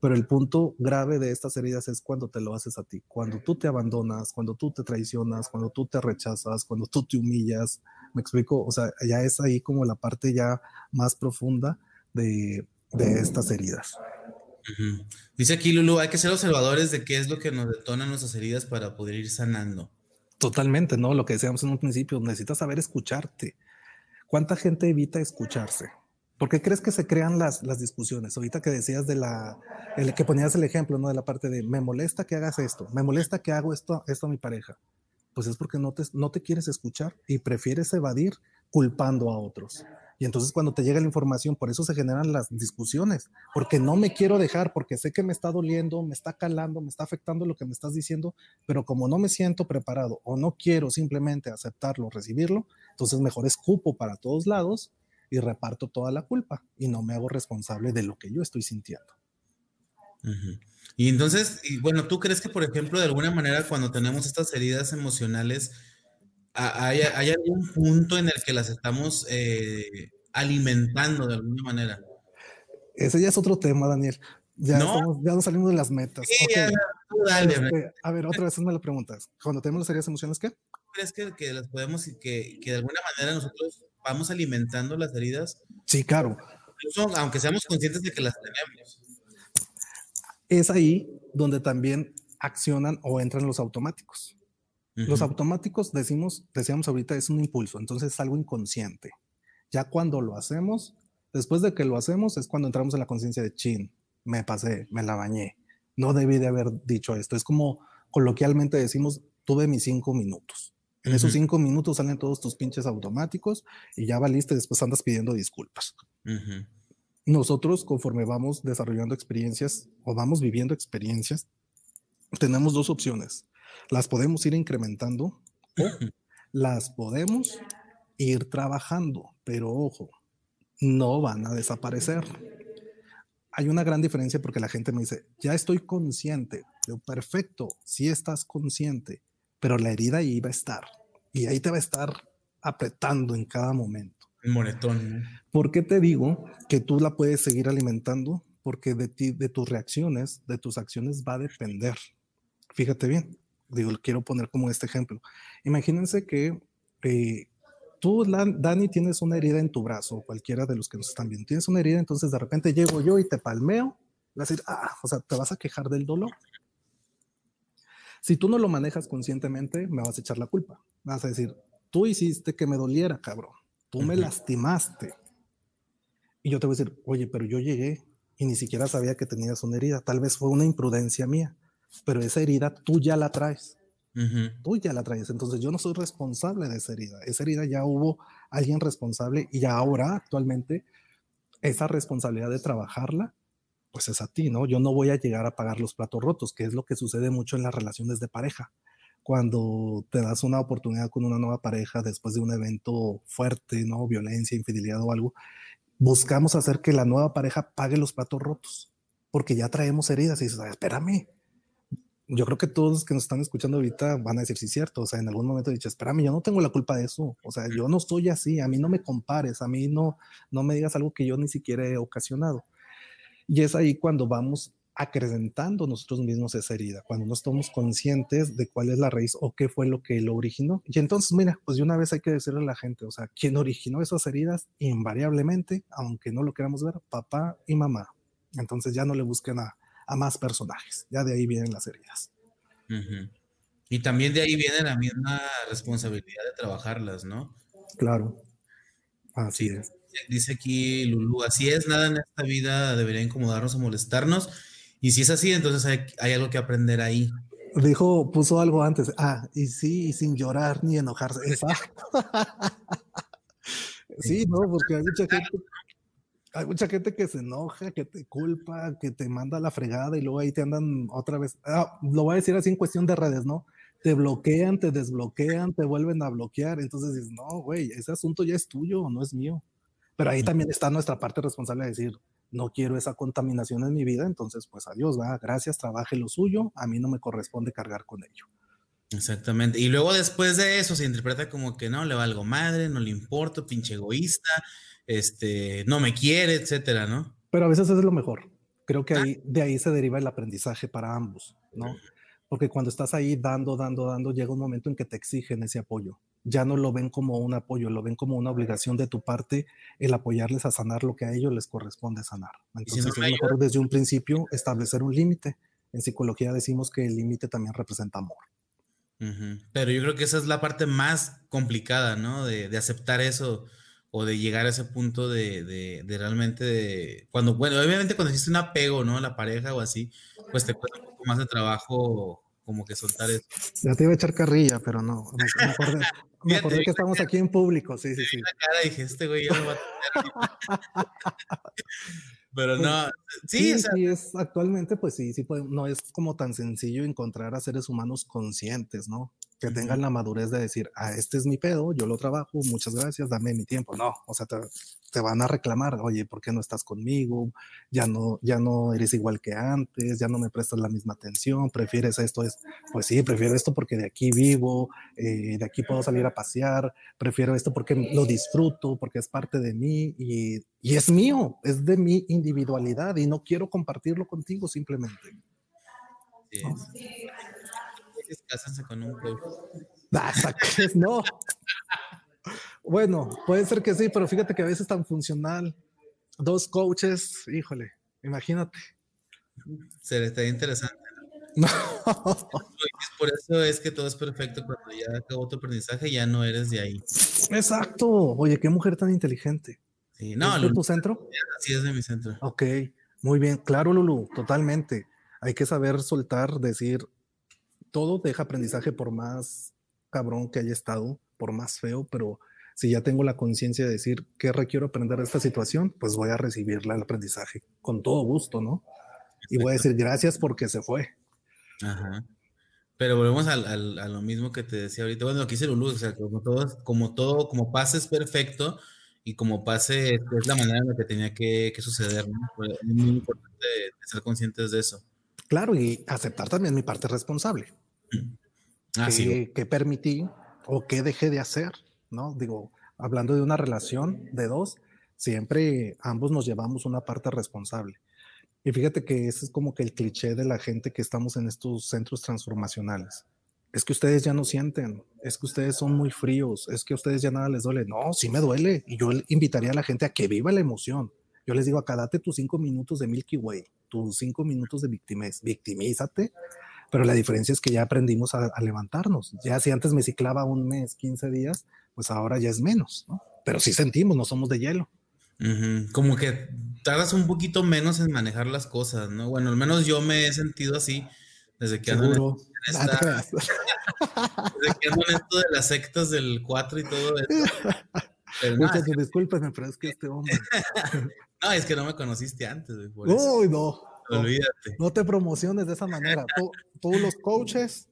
Pero el punto grave de estas heridas es cuando te lo haces a ti, cuando tú te abandonas, cuando tú te traicionas, cuando tú te rechazas, cuando tú te humillas. Me explico, o sea, ya es ahí como la parte ya más profunda de, de estas heridas. Dice aquí Lulu, hay que ser observadores de qué es lo que nos detona nuestras heridas para poder ir sanando. Totalmente, ¿no? Lo que decíamos en un principio, necesitas saber escucharte. ¿Cuánta gente evita escucharse? ¿Por qué crees que se crean las, las discusiones? Ahorita que decías de la, el, que ponías el ejemplo, ¿no? De la parte de, me molesta que hagas esto, me molesta que hago esto, esto a mi pareja. Pues es porque no te, no te quieres escuchar y prefieres evadir culpando a otros. Y entonces cuando te llega la información, por eso se generan las discusiones, porque no me quiero dejar, porque sé que me está doliendo, me está calando, me está afectando lo que me estás diciendo, pero como no me siento preparado o no quiero simplemente aceptarlo, recibirlo, entonces mejor escupo para todos lados y reparto toda la culpa y no me hago responsable de lo que yo estoy sintiendo. Y entonces, y bueno, ¿tú crees que, por ejemplo, de alguna manera cuando tenemos estas heridas emocionales, ¿Hay, algún punto en el que las estamos eh, alimentando de alguna manera? Ese ya es otro tema, Daniel. Ya, ¿No? ya nos salimos de las metas. Este, a ver, otra vez me lo preguntas. Cuando tenemos las heridas emocionales, ¿qué? ¿Crees que, que las podemos, que, que de alguna manera nosotros vamos alimentando las heridas? Sí, claro. Incluso aunque seamos conscientes de que las tenemos. Es ahí donde también accionan o entran los automáticos. Los automáticos, decimos, decíamos ahorita, es un impulso, entonces es algo inconsciente. Ya cuando lo hacemos, después de que lo hacemos, es cuando entramos en la conciencia de chin, me pasé, me la bañé, no debí de haber dicho esto. Es como coloquialmente decimos, tuve mis cinco minutos. En esos cinco minutos salen todos tus pinches automáticos y ya valiste, después andas pidiendo disculpas. Nosotros, conforme vamos desarrollando experiencias o vamos viviendo experiencias, tenemos dos opciones las podemos ir incrementando o las podemos ir trabajando, pero ojo, no van a desaparecer. Hay una gran diferencia porque la gente me dice, ya estoy consciente. Yo, perfecto, sí estás consciente, pero la herida ahí va a estar y ahí te va a estar apretando en cada momento. El moretón. ¿Por qué te digo que tú la puedes seguir alimentando? Porque de ti, de tus reacciones, de tus acciones va a depender. Fíjate bien, digo, quiero poner como este ejemplo. Imagínense que eh, tú, Dani, tienes una herida en tu brazo, cualquiera de los que nos están viendo, tienes una herida, entonces de repente llego yo y te palmeo, vas a decir, ah, o sea, te vas a quejar del dolor. Si tú no lo manejas conscientemente, me vas a echar la culpa. Vas a decir, tú hiciste que me doliera, cabrón. Tú me lastimaste. Y yo te voy a decir, oye, pero yo llegué y ni siquiera sabía que tenías una herida. Tal vez fue una imprudencia mía pero esa herida tú ya la traes. Tú ya la traes. Entonces yo no soy responsable de esa herida. Esa herida ya hubo alguien responsable y ahora actualmente esa responsabilidad de trabajarla pues es a ti, ¿no? Yo no voy a llegar a pagar los platos rotos, que es lo que sucede mucho en las relaciones de pareja. Cuando te das una oportunidad con una nueva pareja después de un evento fuerte, ¿no? Violencia, infidelidad o algo, buscamos hacer que la nueva pareja pague los platos rotos, porque ya traemos heridas y dices, espérame. Yo creo que todos los que nos están escuchando ahorita van a decir, sí, cierto. O sea, en algún momento dicho, espérame, yo no tengo la culpa de eso. O sea, yo no estoy así. A mí no me compares. A mí no, no me digas algo que yo ni siquiera he ocasionado. Y es ahí cuando vamos acrecentando nosotros mismos esa herida, cuando no estamos conscientes de cuál es la raíz o qué fue lo que lo originó. Y entonces, mira, pues de una vez hay que decirle a la gente, o sea, ¿quién originó esas heridas? Invariablemente, aunque no lo queramos ver, papá y mamá. Entonces ya no le busquen a, más personajes, ya de ahí vienen las heridas. Y también de ahí viene la misma responsabilidad de trabajarlas, ¿no? Claro, así es dice aquí Lulu, así es, nada en esta vida debería incomodarnos o molestarnos. Y si es así, entonces hay, algo que aprender ahí. Dijo, puso algo antes. Ah, y sí, y sin llorar ni enojarse. Exacto. sí, no, porque hay mucha gente, hay mucha gente que se enoja, que te culpa, que te manda la fregada y luego ahí te andan otra vez. Ah, lo voy a decir así en cuestión de redes, ¿no? Te bloquean, te desbloquean, te vuelven a bloquear. Entonces dices, no, güey, ese asunto ya es tuyo, no es mío. Pero ahí también está nuestra parte responsable de decir, no quiero esa contaminación en mi vida, entonces pues adiós, va, gracias, trabaje lo suyo, a mí no me corresponde cargar con ello. Exactamente. Y luego después de eso se interpreta como que no, le valgo madre, no le importo, pinche egoísta, este, no me quiere, etcétera, ¿no? Pero a veces es lo mejor. Creo que ah. ahí, de ahí se deriva el aprendizaje para ambos, ¿no? Porque cuando estás ahí dando, dando, dando, llega un momento en que te exigen ese apoyo ya no lo ven como un apoyo, lo ven como una obligación de tu parte el apoyarles a sanar lo que a ellos les corresponde sanar. Entonces es mejor desde un principio establecer un límite. En psicología decimos que el límite también representa amor. Pero yo creo que esa es la parte más complicada, ¿no? De, aceptar eso o de llegar a ese punto de, de, realmente, cuando, bueno, obviamente cuando existe un apego, ¿no? A la pareja o así, pues te cuesta un poco más de trabajo como que soltar eso. Ya te iba a echar carrilla, pero no. Me, me acordé, que estamos aquí en público, sí, sí, sí. La cara dije, este güey ya no va a Pero pues, no, sí, sí, es actualmente, pues sí, sí, pues, no es como tan sencillo encontrar a seres humanos conscientes, ¿no? Que tengan la madurez de decir, ah, este es mi pedo, yo lo trabajo, muchas gracias, dame mi tiempo. No, o sea, te, te van a reclamar, oye, ¿por qué no estás conmigo? Ya no, ya no eres igual que antes, ya no me prestas la misma atención, prefieres esto, es, pues sí, prefiero esto porque de aquí vivo, eh, de aquí puedo salir a pasear, prefiero esto porque lo disfruto, porque es parte de mí y, y es mío, es de mi individualidad y no quiero compartirlo contigo simplemente. Sí. Cásense con un coach. no. Bueno, puede ser que sí, pero fíjate que a veces tan funcional. Dos coaches, híjole, imagínate. Se le está interesante. No. Por eso es que todo es perfecto. Cuando ya acabó tu aprendizaje, ya no eres de ahí. Exacto. Oye, qué mujer tan inteligente. Sí, no. ¿Es de tu centro? Sí, es de mi centro. Ok, muy bien. Claro, Lulu, totalmente. Hay que saber soltar, decir, todo deja aprendizaje por más cabrón que haya estado, por más feo, pero si ya tengo la conciencia de decir qué requiero aprender de esta situación, pues voy a recibirla el aprendizaje con todo gusto, ¿no? Y voy a decir gracias porque se fue. Ajá. Pero volvemos a lo mismo que te decía ahorita. Bueno, lo que dice Lulu, o sea, como todo, como todo, como pase es perfecto y como pase es la manera en la que tenía que, suceder, ¿no? Es muy importante ser conscientes de eso. Claro, y aceptar también mi parte responsable. Ah, que, que permití o qué dejé de hacer ¿no? Digo, hablando de una relación de dos, siempre ambos nos llevamos una parte responsable. Y fíjate que ese es como que el cliché de la gente que estamos en estos centros transformacionales. Es que ustedes ya no sienten, es que ustedes son muy fríos, es que a ustedes ya nada les duele. No, sí me duele. Y yo invitaría a la gente a que viva la emoción. Yo les digo, acá date tus cinco minutos de Milky Way, tus cinco minutos de victimez, victimízate, pero la diferencia es que ya aprendimos a, a, levantarnos. Ya si antes me ciclaba un mes, 15 días, pues ahora ya es menos, ¿no? Pero sí sentimos, no somos de hielo. Como que tardas un poquito menos en manejar las cosas, ¿no? Bueno, al menos yo me he sentido así desde que ando en, esta, desde que ando en esto de las sectas del 4 y todo eso. Muchas discúlpenme, pero es que este hombre. no, es que no me conociste antes. Uy, no. Olvídate. No te promociones de esa manera. Todos los coaches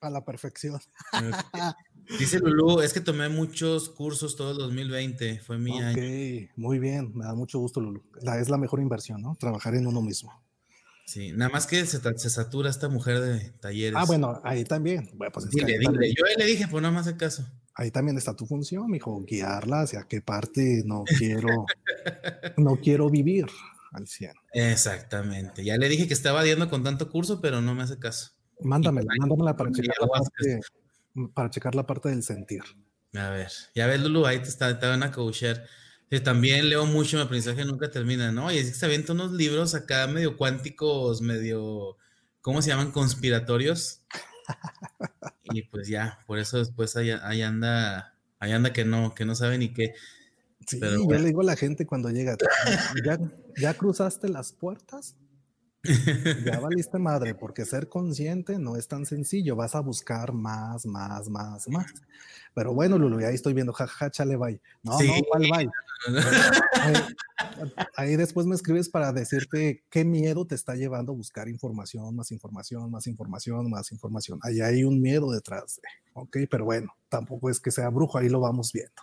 a la perfección. Dice Lulu, es que tomé muchos cursos todo el 2020, fue mi Ok, muy bien, me da mucho gusto, Lulu. La, es la mejor inversión, ¿no? Trabajar en uno mismo. Sí, nada más que se, satura esta mujer de talleres. Ah, bueno, ahí también. pues dile, dile. Yo le dije, pues nada más el caso. Ahí también está tu función, mijo, guiarla hacia qué parte no quiero, no quiero vivir al 100. Exactamente. Ya le dije que estaba viendo con tanto curso, pero no me hace caso. Mándamela, mándamela para checar, la parte, para checar la parte del sentir. A ver, ya ves, Lulu, ahí te, está, te van a coachear. también leo mucho, mi aprendizaje nunca termina, ¿no? Y es que se avientan unos libros acá medio cuánticos, medio, ¿cómo se llaman? Conspiratorios. y pues ya, por eso después ahí, anda, ahí anda que no, que no sabe ni qué. Sí, yo le digo a la gente cuando llega, ¿ya, ¿ya cruzaste las puertas? ya valiste madre, porque ser consciente no es tan sencillo, vas a buscar más, más, más, más. Pero bueno, Lulu, ahí estoy viendo, jajaja, chale, bye. No, no, ¿cuál bye? ahí, después me escribes para decirte qué miedo te está llevando a buscar información, más información, más información, más información. Ahí hay un miedo detrás, ok, pero bueno, tampoco es que sea brujo, ahí lo vamos viendo.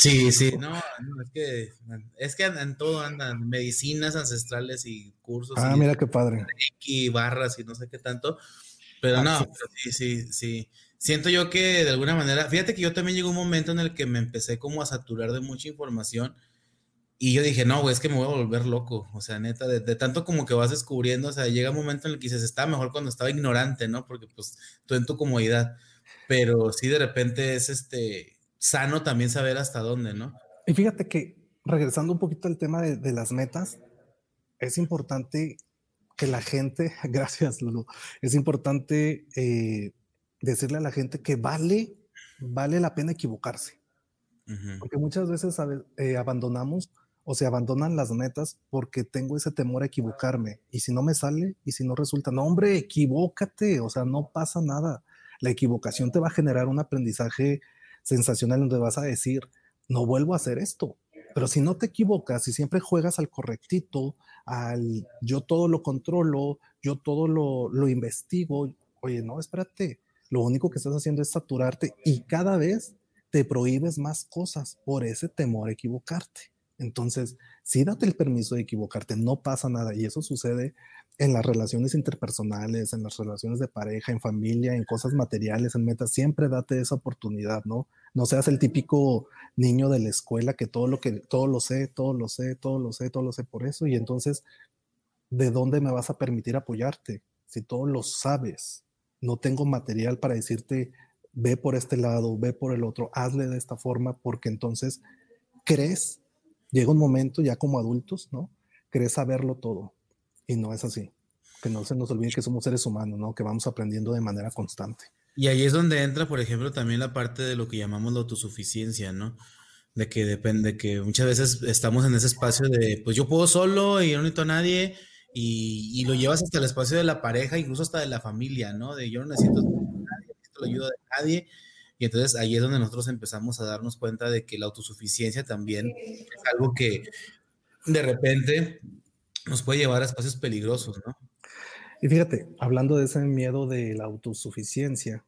Sí, sí, no, es que es que en todo andan medicinas ancestrales y cursos. Ah, mira qué padre. Y barras y no sé qué tanto. Pero ah, no, sí, sí, sí. Siento yo que de alguna manera, fíjate que yo también llegó un momento en el que me empecé como a saturar de mucha información y yo dije, no, güey, es que me voy a volver loco. O sea, neta, de, de, tanto como que vas descubriendo, o sea, llega un momento en el que dices, estaba mejor cuando estaba ignorante, ¿no? Porque pues tú en tu comodidad. Pero sí, de repente es este sano también saber hasta dónde, ¿no? Y fíjate que, regresando un poquito al tema de, las metas, es importante que la gente, gracias Lulu, es importante eh, decirle a la gente que vale, vale la pena equivocarse. Porque muchas veces eh, abandonamos o se abandonan las metas porque tengo ese temor a equivocarme. Y si no me sale, y si no resulta, no, hombre, equivócate, o sea, no pasa nada. La equivocación te va a generar un aprendizaje sensacional donde vas a decir, no vuelvo a hacer esto. Pero si no te equivocas, si siempre juegas al correctito, al yo todo lo controlo, yo todo lo, lo investigo, oye, no, espérate, lo único que estás haciendo es saturarte y cada vez te prohíbes más cosas por ese temor a equivocarte. Entonces, sí date el permiso de equivocarte, no pasa nada. Y eso sucede en las relaciones interpersonales, en las relaciones de pareja, en familia, en cosas materiales, en metas, siempre date esa oportunidad, ¿no? No seas el típico niño de la escuela que todo lo que todo lo sé, todo lo sé, todo lo sé, todo lo sé por eso y entonces ¿de dónde me vas a permitir apoyarte? Si todo lo sabes, no tengo material para decirte ve por este lado, ve por el otro, hazle de esta forma porque entonces crees, llega un momento ya como adultos, ¿no? Crees saberlo todo y no es así. Que no se nos olvide que somos seres humanos, ¿no? Que vamos aprendiendo de manera constante. Y ahí es donde entra, por ejemplo, también la parte de lo que llamamos la autosuficiencia, ¿no? De que depende, que muchas veces estamos en ese espacio de, pues yo puedo solo y yo no necesito a nadie, y, lo llevas hasta el espacio de la pareja, incluso hasta de la familia, ¿no? De yo no necesito nadie, necesito la ayuda de nadie. Y entonces ahí es donde nosotros empezamos a darnos cuenta de que la autosuficiencia también es algo que de repente nos puede llevar a espacios peligrosos, ¿no? Y fíjate, hablando de ese miedo de la autosuficiencia,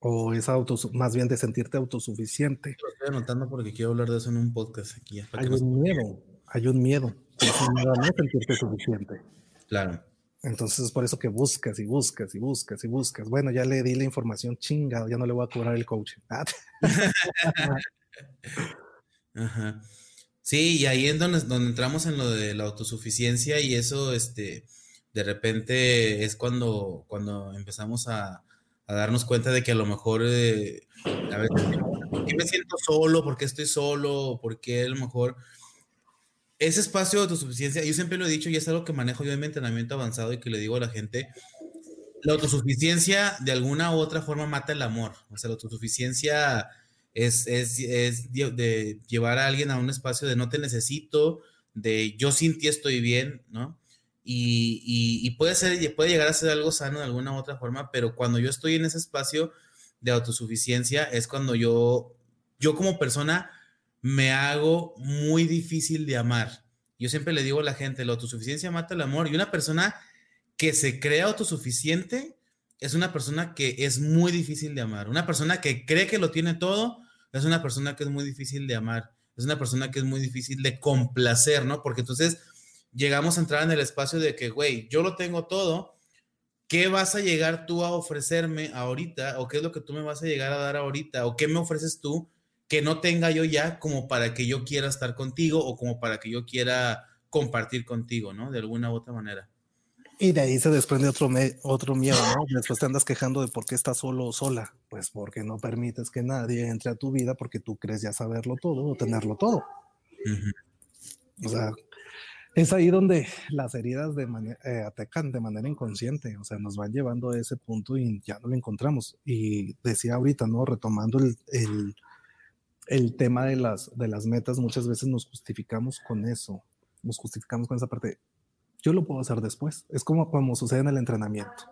o esa más bien de sentirte autosuficiente. Lo estoy anotando porque quiero hablar de eso en un podcast aquí. Hay un miedo, hay un miedo, hay un miedo no sentirte suficiente. Claro. Entonces es por eso que buscas y buscas y buscas y buscas. Bueno, ya le di la información chingado, ya no le voy a cobrar el coaching. Ajá. Sí, y ahí es donde, donde entramos en lo de la autosuficiencia y eso, este, de repente es cuando, cuando empezamos a, darnos cuenta de que a lo mejor, eh, a ver, ¿por qué me siento solo? ¿Por qué estoy solo? ¿Por qué a lo mejor ese espacio de autosuficiencia, yo siempre lo he dicho y es algo que manejo yo en mi entrenamiento avanzado y que le digo a la gente, la autosuficiencia de alguna u otra forma mata el amor, o sea, la autosuficiencia es, de llevar a alguien a un espacio de no te necesito, de yo sin ti estoy bien, ¿no? Y, puede, ser, puede llegar a ser algo sano de alguna u otra forma, pero cuando yo estoy en ese espacio de autosuficiencia es cuando yo, yo como persona me hago muy difícil de amar. Yo siempre le digo a la gente, la autosuficiencia mata el amor. Y una persona que se crea autosuficiente es una persona que es muy difícil de amar. Una persona que cree que lo tiene todo es una persona que es muy difícil de amar. Es una persona que es muy difícil de complacer, ¿no? Porque entonces llegamos a entrar en el espacio de que, güey, yo lo tengo todo. ¿Qué vas a llegar tú a ofrecerme ahorita? ¿O qué es lo que tú me vas a llegar a dar ahorita? ¿O qué me ofreces tú que no tenga yo ya como para que yo quiera estar contigo o como para que yo quiera compartir contigo, ¿no? De alguna u otra manera. Y de ahí se desprende otro, otro miedo, ¿no? Después te andas quejando de por qué estás solo o sola. Pues porque no permites que nadie entre a tu vida porque tú crees ya saberlo todo o tenerlo todo. O sea, es ahí donde las heridas de eh, atacan de manera inconsciente, o sea, nos van llevando a ese punto y ya no lo encontramos. Y decía ahorita, ¿no? Retomando el, el, el tema de las, de las metas, muchas veces nos justificamos con eso, nos justificamos con esa parte yo lo puedo hacer después. Es como como sucede en el entrenamiento.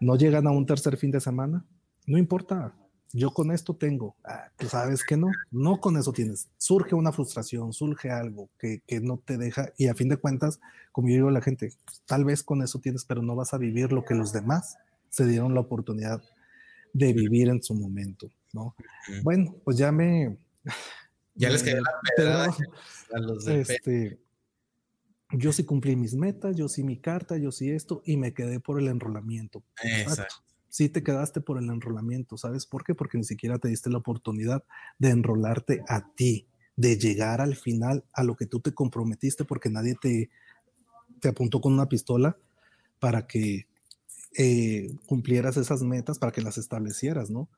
No llegan a un tercer fin de semana, no importa. Yo con esto tengo, ah, tú sabes que no, no con eso tienes. Surge una frustración, surge algo que, que no te deja y a fin de cuentas, como yo digo a la gente, tal vez con eso tienes, pero no vas a vivir lo que los demás se dieron la oportunidad de vivir en su momento, ¿no? Bueno, pues ya me... Ya les quedó la a los de este, yo sí cumplí mis metas, yo sí mi carta, yo sí esto, y me quedé por el enrolamiento. Exacto. Sí te quedaste por el enrolamiento, ¿sabes por qué? Porque ni siquiera te diste la oportunidad de enrolarte a ti, de llegar al final a lo que tú te comprometiste, porque nadie te, te apuntó con una pistola para que eh, cumplieras esas metas, para que las establecieras, ¿no?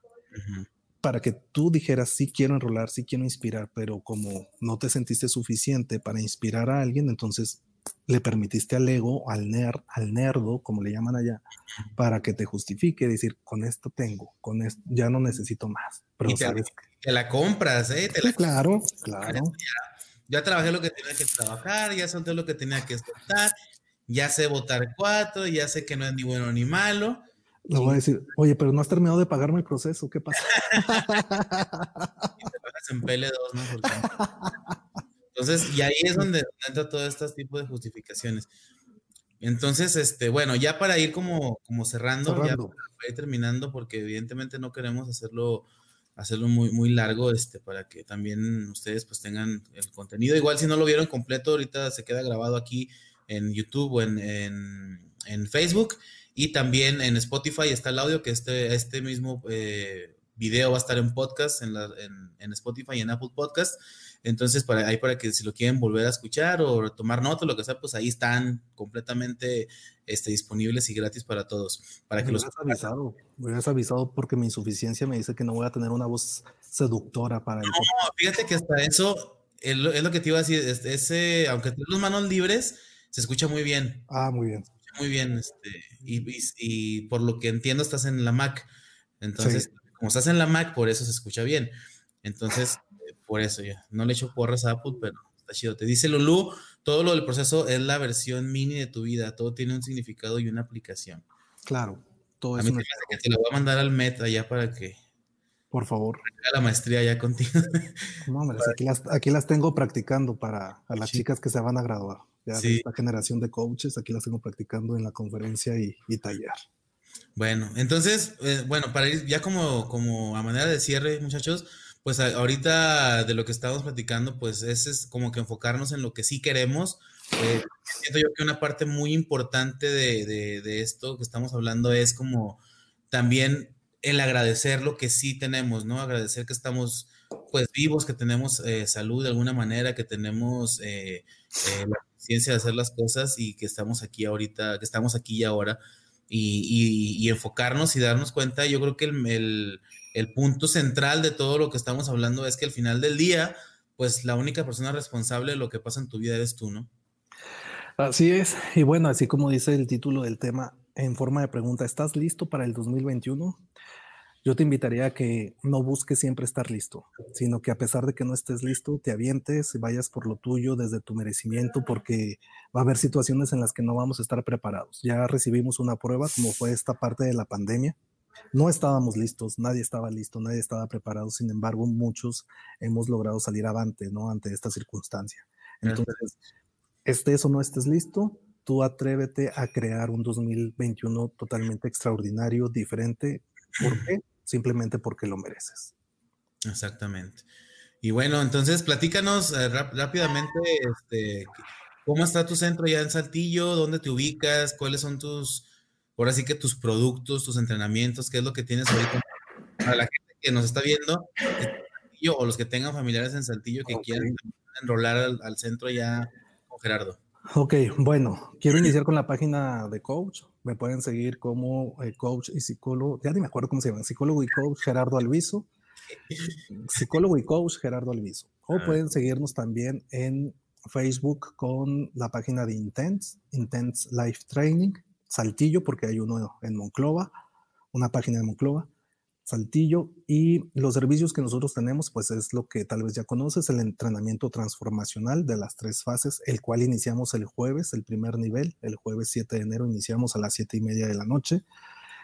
Para que tú dijeras, sí quiero enrolar, sí quiero inspirar, pero como no te sentiste suficiente para inspirar a alguien, entonces le permitiste al ego, al nerd, al nerdo, como le llaman allá, para que te justifique, decir, con esto tengo, con esto ya no necesito más. Pero te, la compras, ¿eh? claro, claro. Ya, trabajé lo que tenía que trabajar, ya solté lo que tenía que soltar, ya sé votar cuatro, ya sé que no es ni bueno ni malo. Le voy a decir, oye, pero no has terminado de pagarme el proceso, ¿qué pasa? y te en PL2, ¿no? Entonces, y ahí es donde entra todo este tipo de justificaciones. Entonces, este, bueno, ya para ir como, como cerrando, ya para ir terminando, porque evidentemente no queremos hacerlo, hacerlo muy, muy largo, este, para que también ustedes pues tengan el contenido. Igual si no lo vieron completo, ahorita se queda grabado aquí en YouTube o en, en, Facebook y también en Spotify está el audio, que este, este mismo eh, video va a estar en podcast, en, la, en, en Spotify y en Apple Podcast. Entonces, para, ahí para que si lo quieren volver a escuchar o tomar nota, lo que sea, pues ahí están completamente este, disponibles y gratis para todos. Para que me los avisado, me hubieras avisado porque mi insuficiencia me dice que no voy a tener una voz seductora para No, fíjate que hasta eso es lo, que te iba a decir, ese, aunque tienes las manos libres, se escucha muy bien. Ah, muy bien. Muy bien, este, y, y, por lo que entiendo estás en la Mac. Entonces, como estás en la Mac, por eso se escucha bien. Entonces, por eso ya. No le echo porras a Apple, pero está chido. Te dice Lulu, todo lo del proceso es la versión mini de tu vida. Todo tiene un significado y una aplicación. Claro. Todo a mí me que te lo voy a mandar al Meta ya para que. Por favor. La maestría ya contigo. No, hombre, aquí, las, aquí las tengo practicando para a las chicas que se van a graduar. Ya de esta generación de coaches, aquí las tengo practicando en la conferencia y, taller. Bueno, entonces, eh, bueno, para ir ya como, como a manera de cierre, muchachos, pues ahorita de lo que estamos platicando, pues ese es como que enfocarnos en lo que sí queremos. Eh, siento yo que una parte muy importante de, esto que estamos hablando es como también el agradecer lo que sí tenemos, ¿no? Agradecer que estamos pues vivos, que tenemos eh, salud de alguna manera, que tenemos eh, la de hacer las cosas y que estamos aquí ahorita, que estamos aquí y ahora y, enfocarnos y darnos cuenta. Yo creo que el, el, punto central de todo lo que estamos hablando es que al final del día, pues la única persona responsable de lo que pasa en tu vida eres tú, ¿no? Así es. Y bueno, así como dice el título del tema en forma de pregunta, ¿estás listo para el 2021? Yo te invitaría a que no busques siempre estar listo, sino que a pesar de que no estés listo, te avientes y vayas por lo tuyo desde tu merecimiento, porque va a haber situaciones en las que no vamos a estar preparados. Ya recibimos una prueba, como fue esta parte de la pandemia, No estábamos listos, nadie estaba listo, nadie estaba preparado, sin embargo, muchos hemos logrado salir avante, ¿no? Ante esta circunstancia. Entonces, estés o no estés listo, tú atrévete a crear un 2021 totalmente extraordinario, diferente. ¿Por qué? Simplemente porque lo mereces. Exactamente. Y bueno, entonces platícanos eh, rápidamente, este, ¿cómo está tu centro ya en Saltillo? ¿Dónde te ubicas? ¿Cuáles son tus, ahora sí que tus productos, tus entrenamientos? ¿Qué es lo que tienes ahorita? Para la gente que nos está viendo, o los que tengan familiares en Saltillo que quieran enrolar al, centro ya con Gerardo. Ok, bueno, quiero iniciar con la página de coach. Me pueden seguir como eh, coach y psicólogo, ya ni me acuerdo cómo se llama, psicólogo y coach Gerardo Alviso. Psicólogo y coach Gerardo Alviso. O ah. pueden seguirnos también en Facebook con la página de Intense, Intense Life Training, Saltillo, porque hay uno en Monclova, una página de Monclova. Saltillo y los servicios que nosotros tenemos, pues es lo que tal vez ya conoces, el entrenamiento transformacional de las tres fases, el cual iniciamos el jueves, el primer nivel, el jueves 7 de enero iniciamos a las 7 y media de la noche.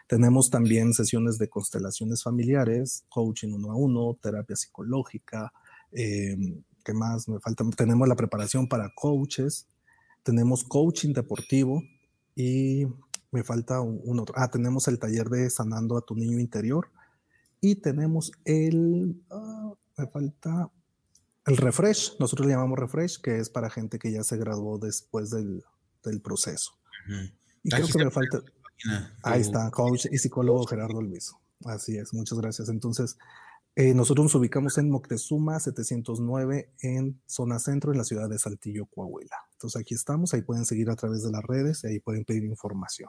Tenemos también sesiones de constelaciones familiares, coaching uno a uno, terapia psicológica, eh, ¿qué más me falta? Tenemos la preparación para coaches, tenemos coaching deportivo y me falta un otro. Ah, tenemos el taller de sanando a tu niño interior y tenemos el, ah, me falta el refresh, nosotros le llamamos refresh, que es para gente que ya se graduó después del, del proceso. Y creo que me falta... Ahí está, coach y psicólogo Gerardo Luiso. Así es, muchas gracias. Entonces, eh, nosotros nos ubicamos en Moctezuma 709 en zona centro en la ciudad de Saltillo, Coahuila. Entonces aquí estamos, ahí pueden seguir a través de las redes y ahí pueden pedir información.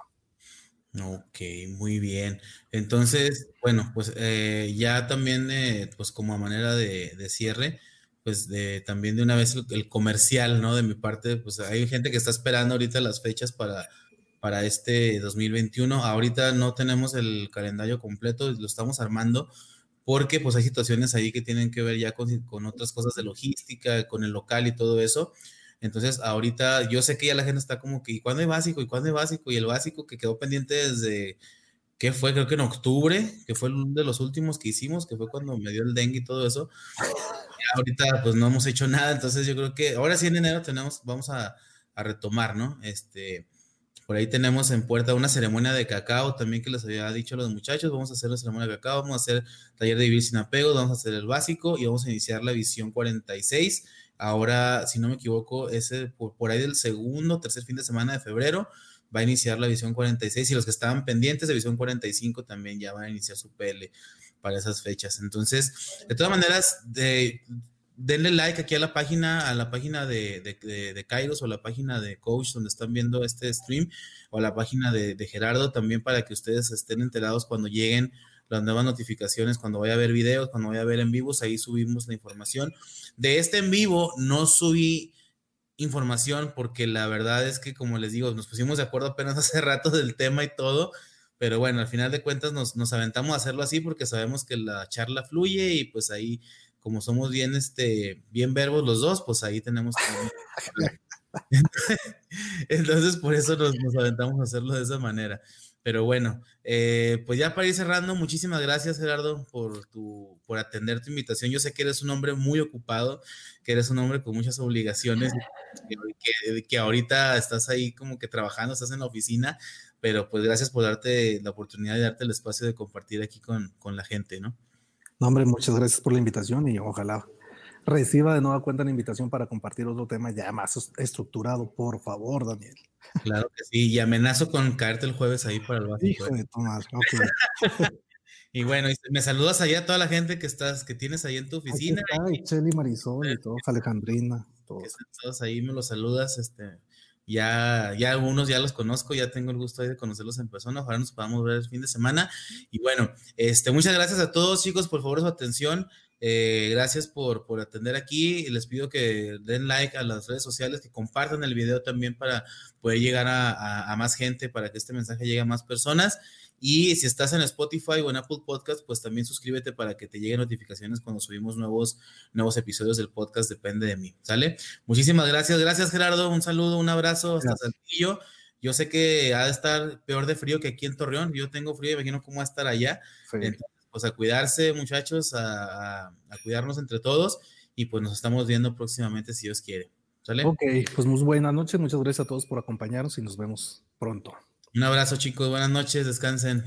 Ok, muy bien. Entonces, bueno, pues eh, ya también, eh, pues como a manera de, cierre, pues de, también de una vez el, comercial, ¿no? De mi parte, pues hay gente que está esperando ahorita las fechas para, para este 2021. Ahorita no tenemos el calendario completo, lo estamos armando porque pues hay situaciones ahí que tienen que ver ya con, con otras cosas de logística, con el local y todo eso. Entonces, ahorita yo sé que ya la gente está como que, ¿y cuándo hay básico? ¿Y cuándo hay básico? Y el básico que quedó pendiente desde, ¿qué fue? Creo que en octubre, que fue uno de los últimos que hicimos, que fue cuando me dio el dengue y todo eso. ahorita pues no hemos hecho nada, entonces yo creo que ahora sí en enero tenemos, vamos a, a retomar, ¿no? Este, por ahí tenemos en puerta una ceremonia de cacao también que les había dicho a los muchachos. Vamos a hacer la ceremonia de cacao, vamos a hacer taller de vivir sin apego, vamos a hacer el básico y vamos a iniciar la visión 46 Ahora, si no me equivoco, ese por, ahí del segundo, tercer fin de semana de febrero va a iniciar la visión 46 y los que estaban pendientes de visión 45 también ya van a iniciar su PL para esas fechas. Entonces, de todas maneras, de, denle like aquí a la página, a la página de, de, Kairos o la página de Coach donde están viendo este stream o a la página de, de Gerardo también para que ustedes estén enterados cuando lleguen las nuevas notificaciones, cuando vaya a ver videos, cuando vaya a ver en vivos, ahí subimos la información. De este en vivo no subí información porque la verdad es que, como les digo, nos pusimos de acuerdo apenas hace rato del tema y todo, pero bueno, al final de cuentas nos, nos aventamos a hacerlo así porque sabemos que la charla fluye y pues ahí, como somos bien, este, bien verbos los dos, pues ahí tenemos Entonces, por eso nos, nos aventamos a hacerlo de esa manera. Pero bueno, eh, pues ya para ir cerrando, muchísimas gracias Gerardo por, tu, por atender tu invitación. Yo sé que eres un hombre muy ocupado, que eres un hombre con muchas obligaciones, que, que, ahorita estás ahí como que trabajando, estás en la oficina, pero pues gracias por darte la oportunidad de darte el espacio de compartir aquí con, con la gente, ¿no? No, hombre, muchas gracias por la invitación y ojalá reciba de nueva cuenta la invitación para compartir otro tema ya más estructurado, por favor, Daniel. Claro que sí, y amenazo con caerte el jueves ahí para el básico. ¿eh? y bueno, me saludas allá a toda la gente que estás, que tienes ahí en tu oficina. y Cheli Marisol y todos, Alejandrina, todos. todos ahí me los saludas, este, ya, ya algunos ya los conozco, ya tengo el gusto de conocerlos en persona, ojalá nos podamos ver el fin de semana. Y bueno, este, muchas gracias a todos chicos, por favor su atención. Eh, gracias por, por atender aquí. Les pido que den like a las redes sociales, que compartan el video también para poder llegar a, más gente, para que este mensaje llegue a más personas. Y si estás en Spotify o en Apple Podcast, pues también suscríbete para que te lleguen notificaciones cuando subimos nuevos, nuevos episodios del podcast. Depende de mí. ¿Sale? Muchísimas gracias. Gracias, Gerardo. Un saludo, un abrazo. Hasta Saltillo. Yo sé que ha de estar peor de frío que aquí en Torreón. Yo tengo frío, imagino cómo va a estar allá. Entonces, pues a cuidarse, muchachos, a, cuidarnos entre todos y pues nos estamos viendo próximamente si Dios quiere. ¿Sale? Ok, pues muy buenas noches. Muchas gracias a todos por acompañarnos y nos vemos pronto. Un abrazo, chicos. Buenas noches. Descansen.